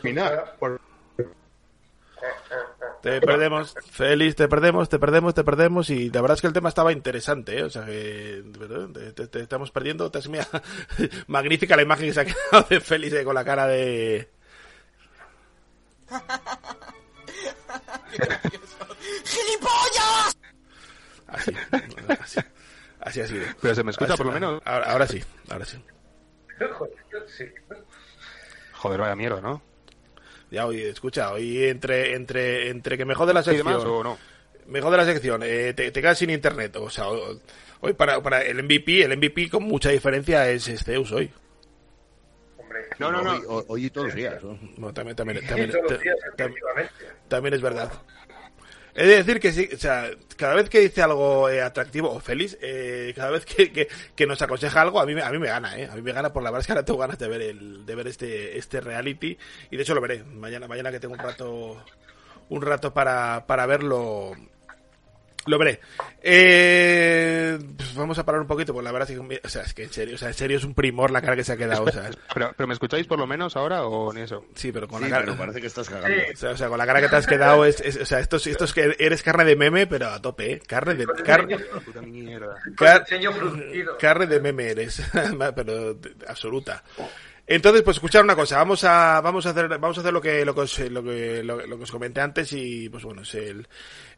Mira, por- Te perdemos, Félix, te perdemos, te perdemos, te perdemos. Y la verdad es que el tema estaba interesante, ¿eh? O sea, que te, te- te estamos perdiendo. Te has- mira, magnífica la imagen que se ha quedado de Félix eh, con la cara de. ¡Gilipollas! Así, así, así ha sido. Pero se me escucha Así- por lo menos. Ahora, ahora sí, ahora sí. Joder, sí. Joder, vaya mierda, ¿no? Ya, oye, escucha, hoy entre, entre, entre que me jode la ¿Y sección. demás o no? Me jode la sección, eh, te, te quedas sin internet. O sea, hoy para, para el MVP, el MVP con mucha diferencia es Zeus hoy. Hombre, No, no, no. Hoy, hoy- hoy y todos los días. ¿no? También, también, también, también es verdad. He de decir que sí, o sea, cada vez que dice algo eh, atractivo o feliz, eh, cada vez que, que, que nos aconseja algo, a mí, a mí me gana, eh. A mí me gana por la verdad es que ahora tengo ganas de ver el, de ver este, este reality y de hecho lo veré. Mañana, mañana que tengo un rato, un rato para, para verlo, lo veré. Eh, pues vamos a parar un poquito, porque la verdad es que, o sea, es que en serio, o sea, en serio es un primor la cara que se ha quedado, o sea, Pero, pero ¿me escucháis por lo menos ahora o ni eso? sí, pero con Sí, la cara, pero parece que estás cagando. o sea, o sea, con la cara que te has quedado, es, es- o sea, esto, es- esto es que eres carne de meme, pero a tope, ¿eh? Carne de, car- Puta mierda. Con car- el ceño fruncido. carne de meme eres, pero absoluta. Entonces, pues escuchar una cosa, vamos a, vamos a hacer, vamos a hacer lo que, lo que os, lo que, lo, lo que os comenté antes y, pues bueno, es el,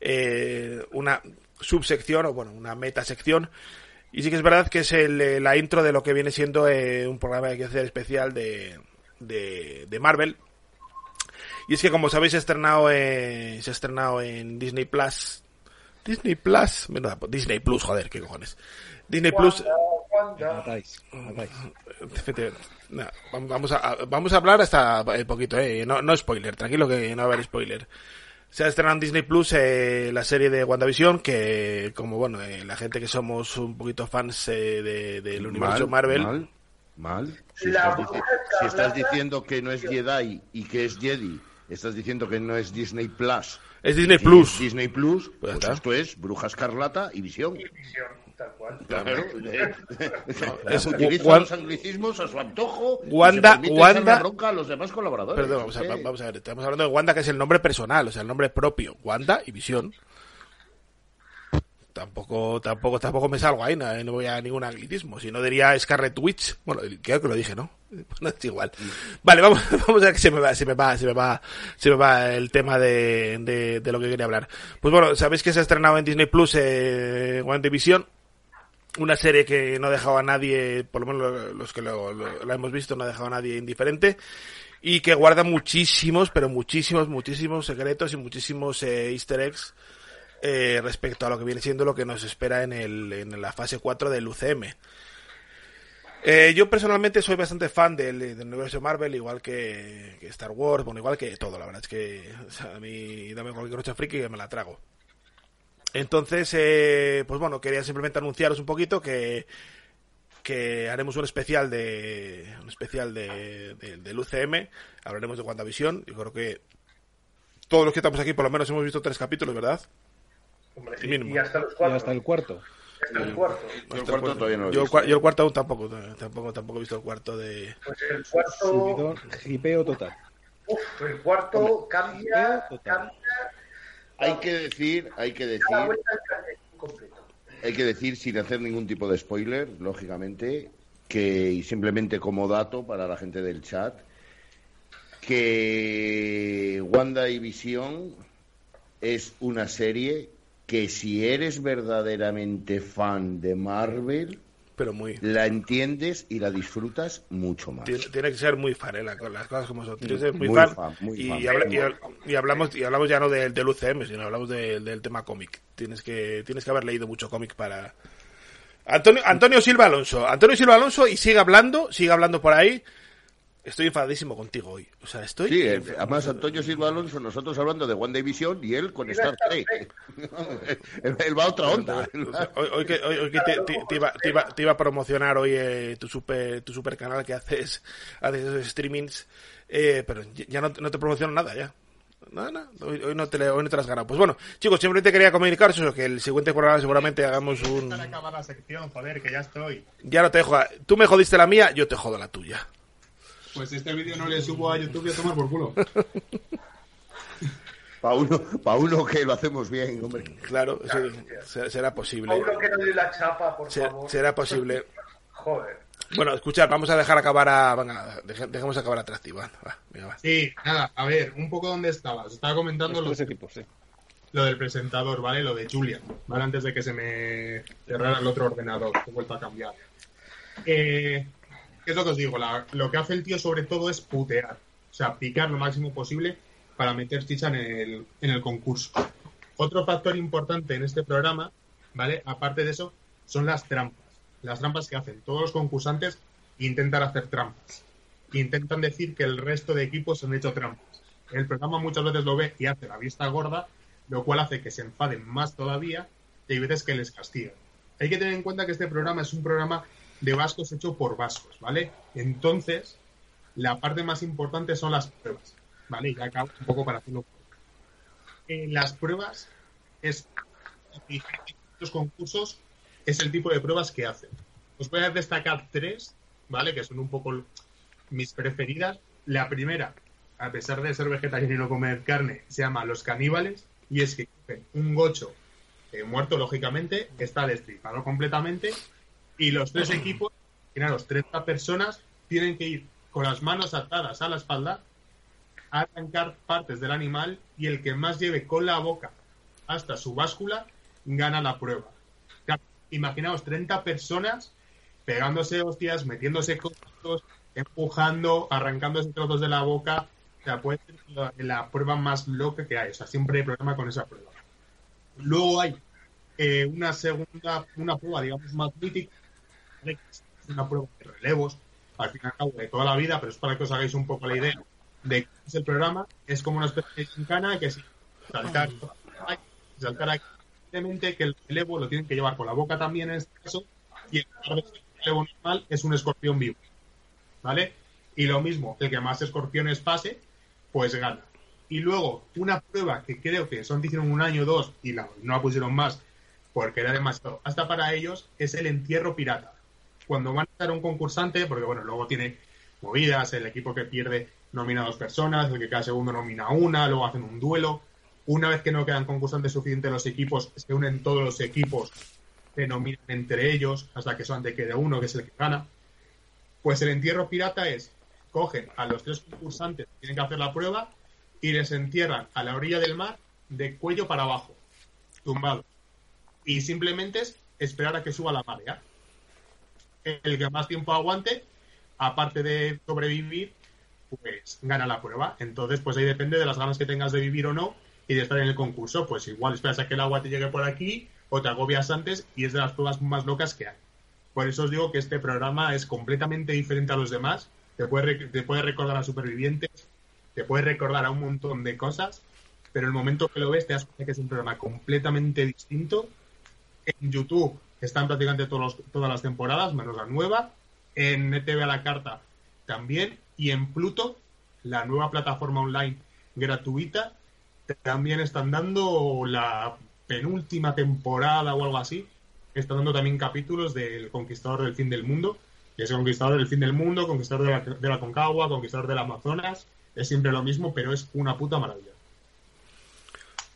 eh, una subsección o bueno, una metasección. Y sí que es verdad que es el, eh, la intro de lo que viene siendo eh, un programa que hay que hacer especial de, de, de Marvel. Y es que como sabéis se ha estrenado, eh, se ha estrenado en Disney Plus. Disney Plus, menuda- Disney Plus, joder, qué cojones. Disney Plus. Matáis, matáis. Efectivamente. No, vam- vamos a, vamos a hablar hasta el poquito, eh. No, no spoiler, tranquilo que no va a haber spoiler. Se ha estrenado en Disney Plus eh, la serie de WandaVision, que como bueno, eh, la gente que somos un poquito fans eh, de- del universo Mal, Marvel. Mal, mal. Si, estás, dici- si estás diciendo que no es Jedi y que es Jedi, estás diciendo que no es Disney Plus. Es Disney y Plus. es Disney Plus, Pues pues esto es Bruja Escarlata y Visión. Visión, tal cual. Claro, eh, es- utiliza los anglicismos a su antojo. y Wanda- se permite Wanda- bronca a los demás colaboradores. Perdón, vamos a, vamos a ver, estamos hablando de Wanda, que es el nombre personal, o sea, el nombre propio. Wanda y Visión. Tampoco, tampoco, tampoco me salgo ahí, no, no voy a ningún anglicismo. Si no diría Scarlet Witch. Bueno, creo que lo dije, ¿no? No es igual. Vale, vamos, vamos a ver que se me va, se me va, se me va, se me va el tema de, de, de lo que quería hablar. Pues bueno, sabéis que se ha estrenado en Disney Plus eh, WandaVision una serie que no ha dejado a nadie, por lo menos los que lo, la hemos visto, no ha dejado a nadie indiferente y que guarda muchísimos, pero muchísimos, muchísimos secretos y muchísimos eh, easter eggs eh, respecto a lo que viene siendo lo que nos espera en, el, en la fase 4 del UCM. Eh, yo personalmente soy bastante fan del, del universo Marvel, igual que, Star Wars, bueno, igual que todo, la verdad es que a mí dame cualquier cosa friki que me la trago. Entonces, eh, pues bueno, quería simplemente anunciaros un poquito que, que haremos un especial de un especial de, de- del UCM, hablaremos de WandaVision, yo creo que todos los que estamos aquí por lo menos hemos visto tres capítulos, ¿verdad? Hombre, sí, Mínimo. y hasta los Y cuatro. hasta el cuarto. Hasta el cuarto. Yo el Hasta el cuarto todavía no lo he yo, el visto. cua- yo el cuarto aún tampoco, tampoco, tampoco he visto el cuarto de... Pues el cuarto, Subidón, hipeo total. uf, el cuarto cambia, total. cambia Hay que decir, hay que decir, hay que decir sin hacer ningún tipo de spoiler, lógicamente, que y simplemente como dato para la gente del chat, que Wanda y Visión es una serie que si eres verdaderamente fan de Marvel, Pero muy... la entiendes y la disfrutas mucho más. Tiene, tiene que ser muy fan, eh, las cosas como son. Tiene que ser muy, Muy fan. fan, muy y, fan. y habla- y y hablamos y hablamos ya no del, del UCM, sino hablamos del- del tema cómic. Tienes que tienes que haber leído mucho cómic para Antonio Antonio Silva Alonso, Antonio Silva Alonso y sigue hablando, sigue hablando por ahí. Estoy enfadadísimo contigo hoy. O sea, estoy Sí, eh, además Antonio Silva Alonso, nosotros hablando de One Division y él con Star Trek. él, él va a otra onda. O sea, hoy, hoy que, hoy, hoy que te, te- te iba, te iba- te iba a promocionar hoy eh, tu super tu super canal que haces haces esos streamings eh, pero ya no, no te promociono nada ya no, no, hoy, hoy no te, hoy no te las has ganado. Pues bueno, chicos, simplemente quería comunicaros eso, que el siguiente programa seguramente hagamos un... Para acabar la sección, joder, que ya estoy. Ya no te dejo... a- Tú me jodiste la mía, yo te jodo la tuya. Pues este vídeo no le subo a YouTube y a tomar por culo. Para uno, pa uno que lo hacemos bien, hombre. Claro, será posible. Paulo que no dé la chapa, por favor. será posible. Joder. Bueno, escuchad, vamos a dejar acabar a... Venga, deje- dejemos acabar atractivo. Va, va, venga, va. Sí, nada, a ver, un poco dónde estabas. Estaba comentando Los equipos, sí. lo del presentador, ¿vale? Lo de Julia, ¿vale? Antes de que se me cerrara el otro ordenador, que he vuelto a cambiar. Eh, ¿Qué es lo que os digo? La- lo que hace el tío sobre todo es putear. O sea, picar lo máximo posible para meter chicha en el, en el concurso. Otro factor importante en este programa, ¿vale? Aparte de eso, son las trampas. Las trampas que hacen todos los concursantes intentan hacer trampas. Intentan decir que el resto de equipos han hecho trampas. El programa muchas veces lo ve y hace la vista gorda, lo cual hace que se enfaden más todavía y hay veces que les castigan. Hay que tener en cuenta que este programa es un programa de vascos hecho por vascos, ¿vale? Entonces, la parte más importante son las pruebas, ¿vale? Y acabo un poco para hacerlo. En las pruebas es los concursos es el tipo de pruebas que hacen. Os voy a destacar tres, ¿vale? Que son un poco mis preferidas. La primera, a pesar de ser vegetariano y no comer carne, se llama Los Caníbales y es que un gocho eh, muerto, lógicamente, está destripado completamente y los tres equipos, imaginaros, 30 personas, tienen que ir con las manos atadas a la espalda, a arrancar partes del animal y el que más lleve con la boca hasta su báscula gana la prueba. Imaginaos 30 personas pegándose hostias, metiéndose cosas, empujando, arrancándose trozos de la boca. O sea, puede ser la, la prueba más loca que hay. O sea, siempre hay problema con esa prueba. Luego hay eh, una segunda, una prueba, digamos, más mítica, una prueba de relevos, al fin y al cabo de toda la vida, pero es para que os hagáis un poco la idea de qué es el programa. Es como una especie de gincana que si saltar, saltar aquí, que el relevo lo tienen que llevar con la boca también en este caso, y el relevo normal es un escorpión vivo. ¿Vale? Y lo mismo, el que más escorpiones pase, pues gana. Y luego, una prueba que creo que son hicieron un año o dos y no la pusieron más porque era demasiado. Hasta para ellos es el entierro pirata. Cuando van a dar un concursante, porque bueno, luego tiene movidas, el equipo que pierde nomina a dos personas, el que cada segundo nomina una, luego hacen un duelo. Una vez que no quedan concursantes suficientes los equipos, se unen todos los equipos, se nominan entre ellos, hasta que solamente quede uno, que es el que gana. Pues el entierro pirata es, cogen a los tres concursantes que tienen que hacer la prueba y les entierran a la orilla del mar de cuello para abajo, tumbados. Y simplemente es esperar a que suba la marea. El que más tiempo aguante, aparte de sobrevivir, pues gana la prueba. Entonces, pues ahí depende de las ganas que tengas de vivir o no y de estar en el concurso. Pues igual esperas a que el agua te llegue por aquí o te agobias antes y es de las pruebas más locas que hay. Por eso os digo que este programa es completamente diferente a los demás. Te puede, te puede recordar a supervivientes, te puede recordar a un montón de cosas, pero el momento que lo ves te das cuenta que es un programa completamente distinto. En YouTube están prácticamente todos los- todas las temporadas, menos la nueva. En ETV a la carta también. Y en Pluto, la nueva plataforma online gratuita, también están dando la penúltima temporada o algo así. Están dando también capítulos del Conquistador del Fin del Mundo. Que es el Conquistador del Fin del Mundo, Conquistador de la, de la Concagua, Conquistador del Amazonas. Es siempre lo mismo, pero es una puta maravilla.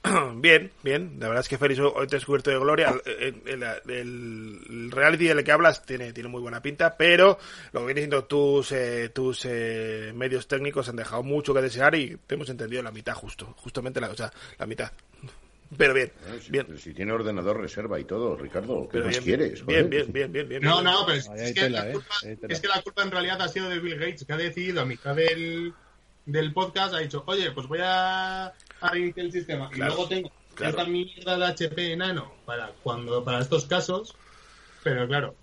Bien, bien. La verdad es que Félix hoy te has descubierto de gloria. El, el- el- el reality del que hablas tiene, tiene muy buena pinta, pero lo que viene siendo tus, eh, tus eh, medios técnicos han dejado mucho que desear y te hemos entendido la mitad justo. Justamente la, o sea, la mitad. Pero bien, Si, bien. si tiene ordenador reserva y todo, Ricardo, ¿qué Pero más bien, quieres? bien, Joder. bien, bien, bien, bien. No, bien. no, pero es, que tela, la ¿eh? culpa, es que la culpa en realidad ha sido de Bill Gates, que ha decidido a mitad del, del podcast, ha dicho, oye, pues voy a, a reiniciar el sistema. Claro, y luego tengo claro. esta mierda de HP enano para, cuando, para estos casos, pero claro,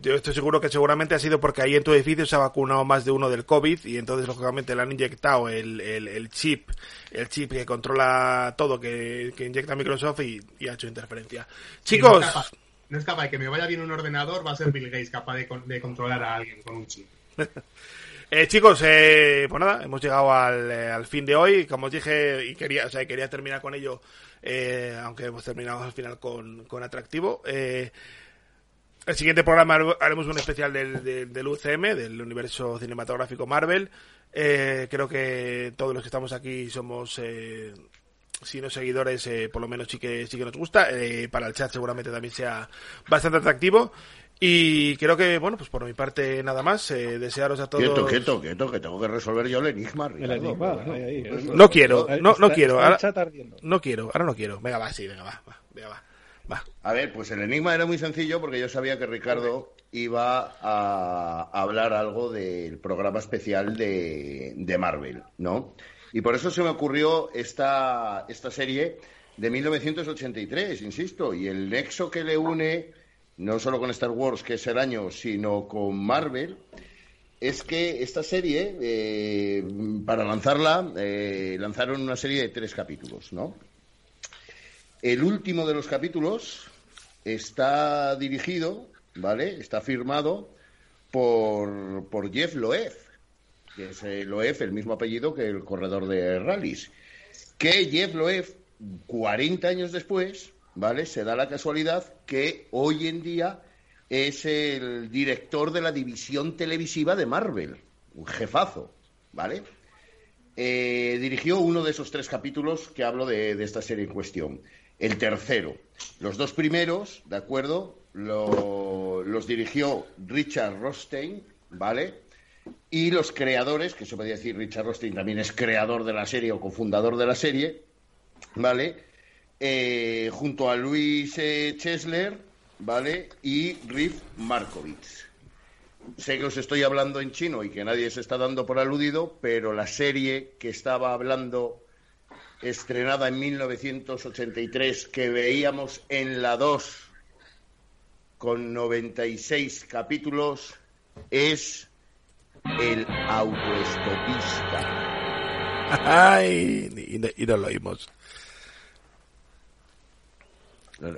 yo estoy seguro que seguramente ha sido porque ahí en tu edificio se ha vacunado más de uno del COVID y entonces lógicamente le han inyectado el, el, el chip, el chip que controla todo, que, que inyecta Microsoft y, y ha hecho interferencia. No Chicos, es capaz- no es capaz de que me vaya bien un ordenador, va a ser Bill Gates capaz de, de controlar a alguien con un chip. eh, chicos, eh, pues nada, hemos llegado al, eh, al fin de hoy, como os dije y quería, o sea, quería terminar con ello, eh, aunque hemos terminado al final con, con atractivo. Eh, El siguiente programa haremos un especial del, del, UCM, del universo cinematográfico Marvel. Creo que todos los que estamos aquí somos, si no seguidores, eh, por lo menos sí que, sí que nos gusta. Para el chat seguramente también sea bastante atractivo. Y creo que, bueno, pues por mi parte nada más. Eh, desearos a todos... Quieto, quieto, quieto, que tengo que resolver yo el enigma, El Ricardo. enigma, Bueno, ahí, ahí, eso. No quiero, Está- no, no está- quiero. está el Ahora, no quiero, ahora no quiero. Venga, va, sí, venga, va, va, venga, va. Va. A ver, pues el enigma era muy sencillo porque yo sabía que Ricardo iba a hablar algo del programa especial de, de Marvel, ¿no? Y por eso se me ocurrió esta, esta serie de 1983, insisto, y el nexo que le une, no solo con Star Wars, que es el año, sino con Marvel, es que esta serie, eh, para lanzarla, eh, lanzaron una serie de tres capítulos, ¿no? El último de los capítulos está dirigido, ¿vale? Está firmado por, por Jeff Loeb, que es eh, Loeb, el mismo apellido que el corredor de rallies. Que Jeff Loeb, 40 años después, ¿vale? Se da la casualidad que hoy en día es el director de la división televisiva de Marvel, un jefazo, ¿vale? Eh, dirigió uno de esos tres capítulos que hablo de, esta serie en cuestión. El tercero. Los dos primeros, ¿de acuerdo? Lo- los dirigió Richard Rothstein, ¿vale? Y los creadores, que se podría decir Richard Rothstein también es creador de la serie o cofundador de la serie, ¿vale? Eh, junto a Luis eh, Chesler, ¿vale? Y Riff Markovitz. Sé que os estoy hablando en chino y que nadie se está dando por aludido, pero la serie que estaba hablando, estrenada en 1983, que veíamos en la 2 con 96 capítulos, es El autoestopista. Ay, y, no- y lo oímos.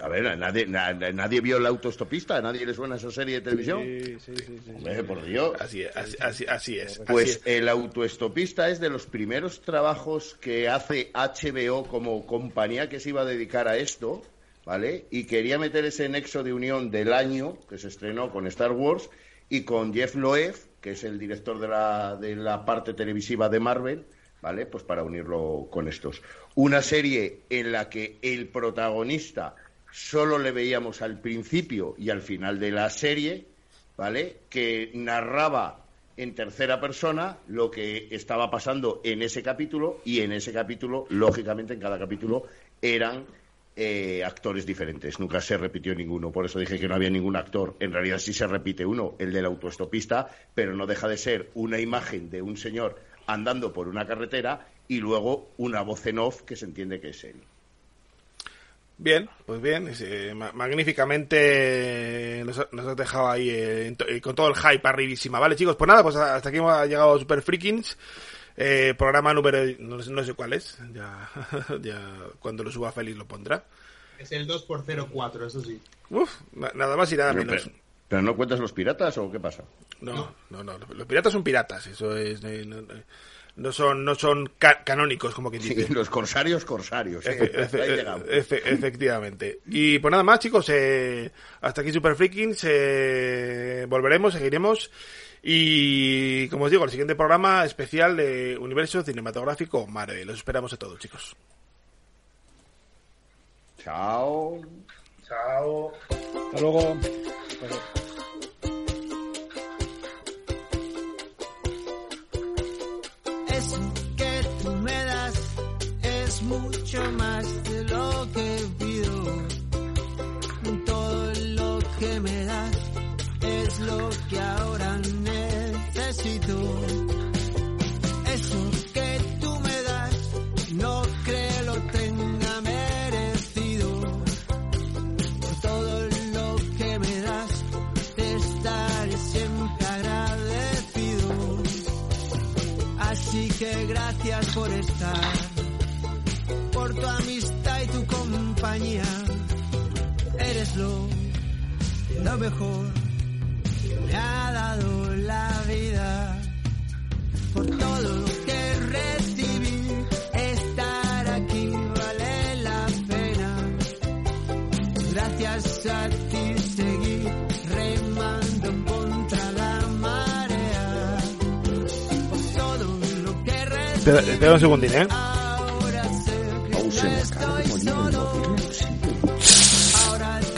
A ver, nadie, na- nadie vio El autoestopista, ¿a nadie le suena esa serie de televisión? Sí, sí, sí, sí. Hombre, por Dios. Así, es, así, así, así es. Pues así es. el autoestopista es de los primeros trabajos que hace HBO como compañía que se iba a dedicar a esto, ¿vale? Y quería meter ese nexo de unión del año que se estrenó con Star Wars y con Jeff Loeb, que es el director de la, de la parte televisiva de Marvel, ¿vale? Pues para unirlo con estos. Una serie en la que el protagonista solo le veíamos al principio y al final de la serie, ¿vale? Que narraba en tercera persona lo que estaba pasando en ese capítulo y en ese capítulo, lógicamente, en cada capítulo eran eh, actores diferentes. Nunca se repitió ninguno, por eso dije que no había ningún actor. En realidad sí se repite uno, el del autoestopista, pero no deja de ser una imagen de un señor andando por una carretera y luego una voz en off que se entiende que es él. Bien, pues bien, es, eh, ma- magníficamente nos, ha- nos has dejado ahí eh, eh, con todo el hype arribísima. Vale, chicos, pues nada, pues hasta aquí hemos llegado Super Freakings. Eh, programa número, no, sé- no sé cuál es, ya, ya cuando lo suba Félix lo pondrá. Es el 2x04, eso sí. Uf, na- nada más y nada Pero, menos. pero- ¿pero no cuentas los piratas o qué pasa? No, no, no, los piratas son piratas, eso es, eh, no, no- son, no son ca- canónicos como quien Sí, dice. los corsarios, corsarios. ¿eh? Efe- efe- Ahí llegamos. efe- efectivamente. Y pues nada más, chicos. eh, hasta aquí Super Freakings. eh, volveremos, seguiremos. Y como os digo, el siguiente programa especial de Universo Cinematográfico Marvel. Los esperamos a todos, chicos. Chao. Chao. Hasta luego. Es mucho más de lo que pido. Todo lo que me das es lo que compañía. Eres lo, lo mejor que me ha dado la vida. Por todo lo que recibí, estar aquí vale la pena. Gracias a ti seguí remando contra la marea. Por todo lo que recibí. Espera, espera un segundín, ¿eh?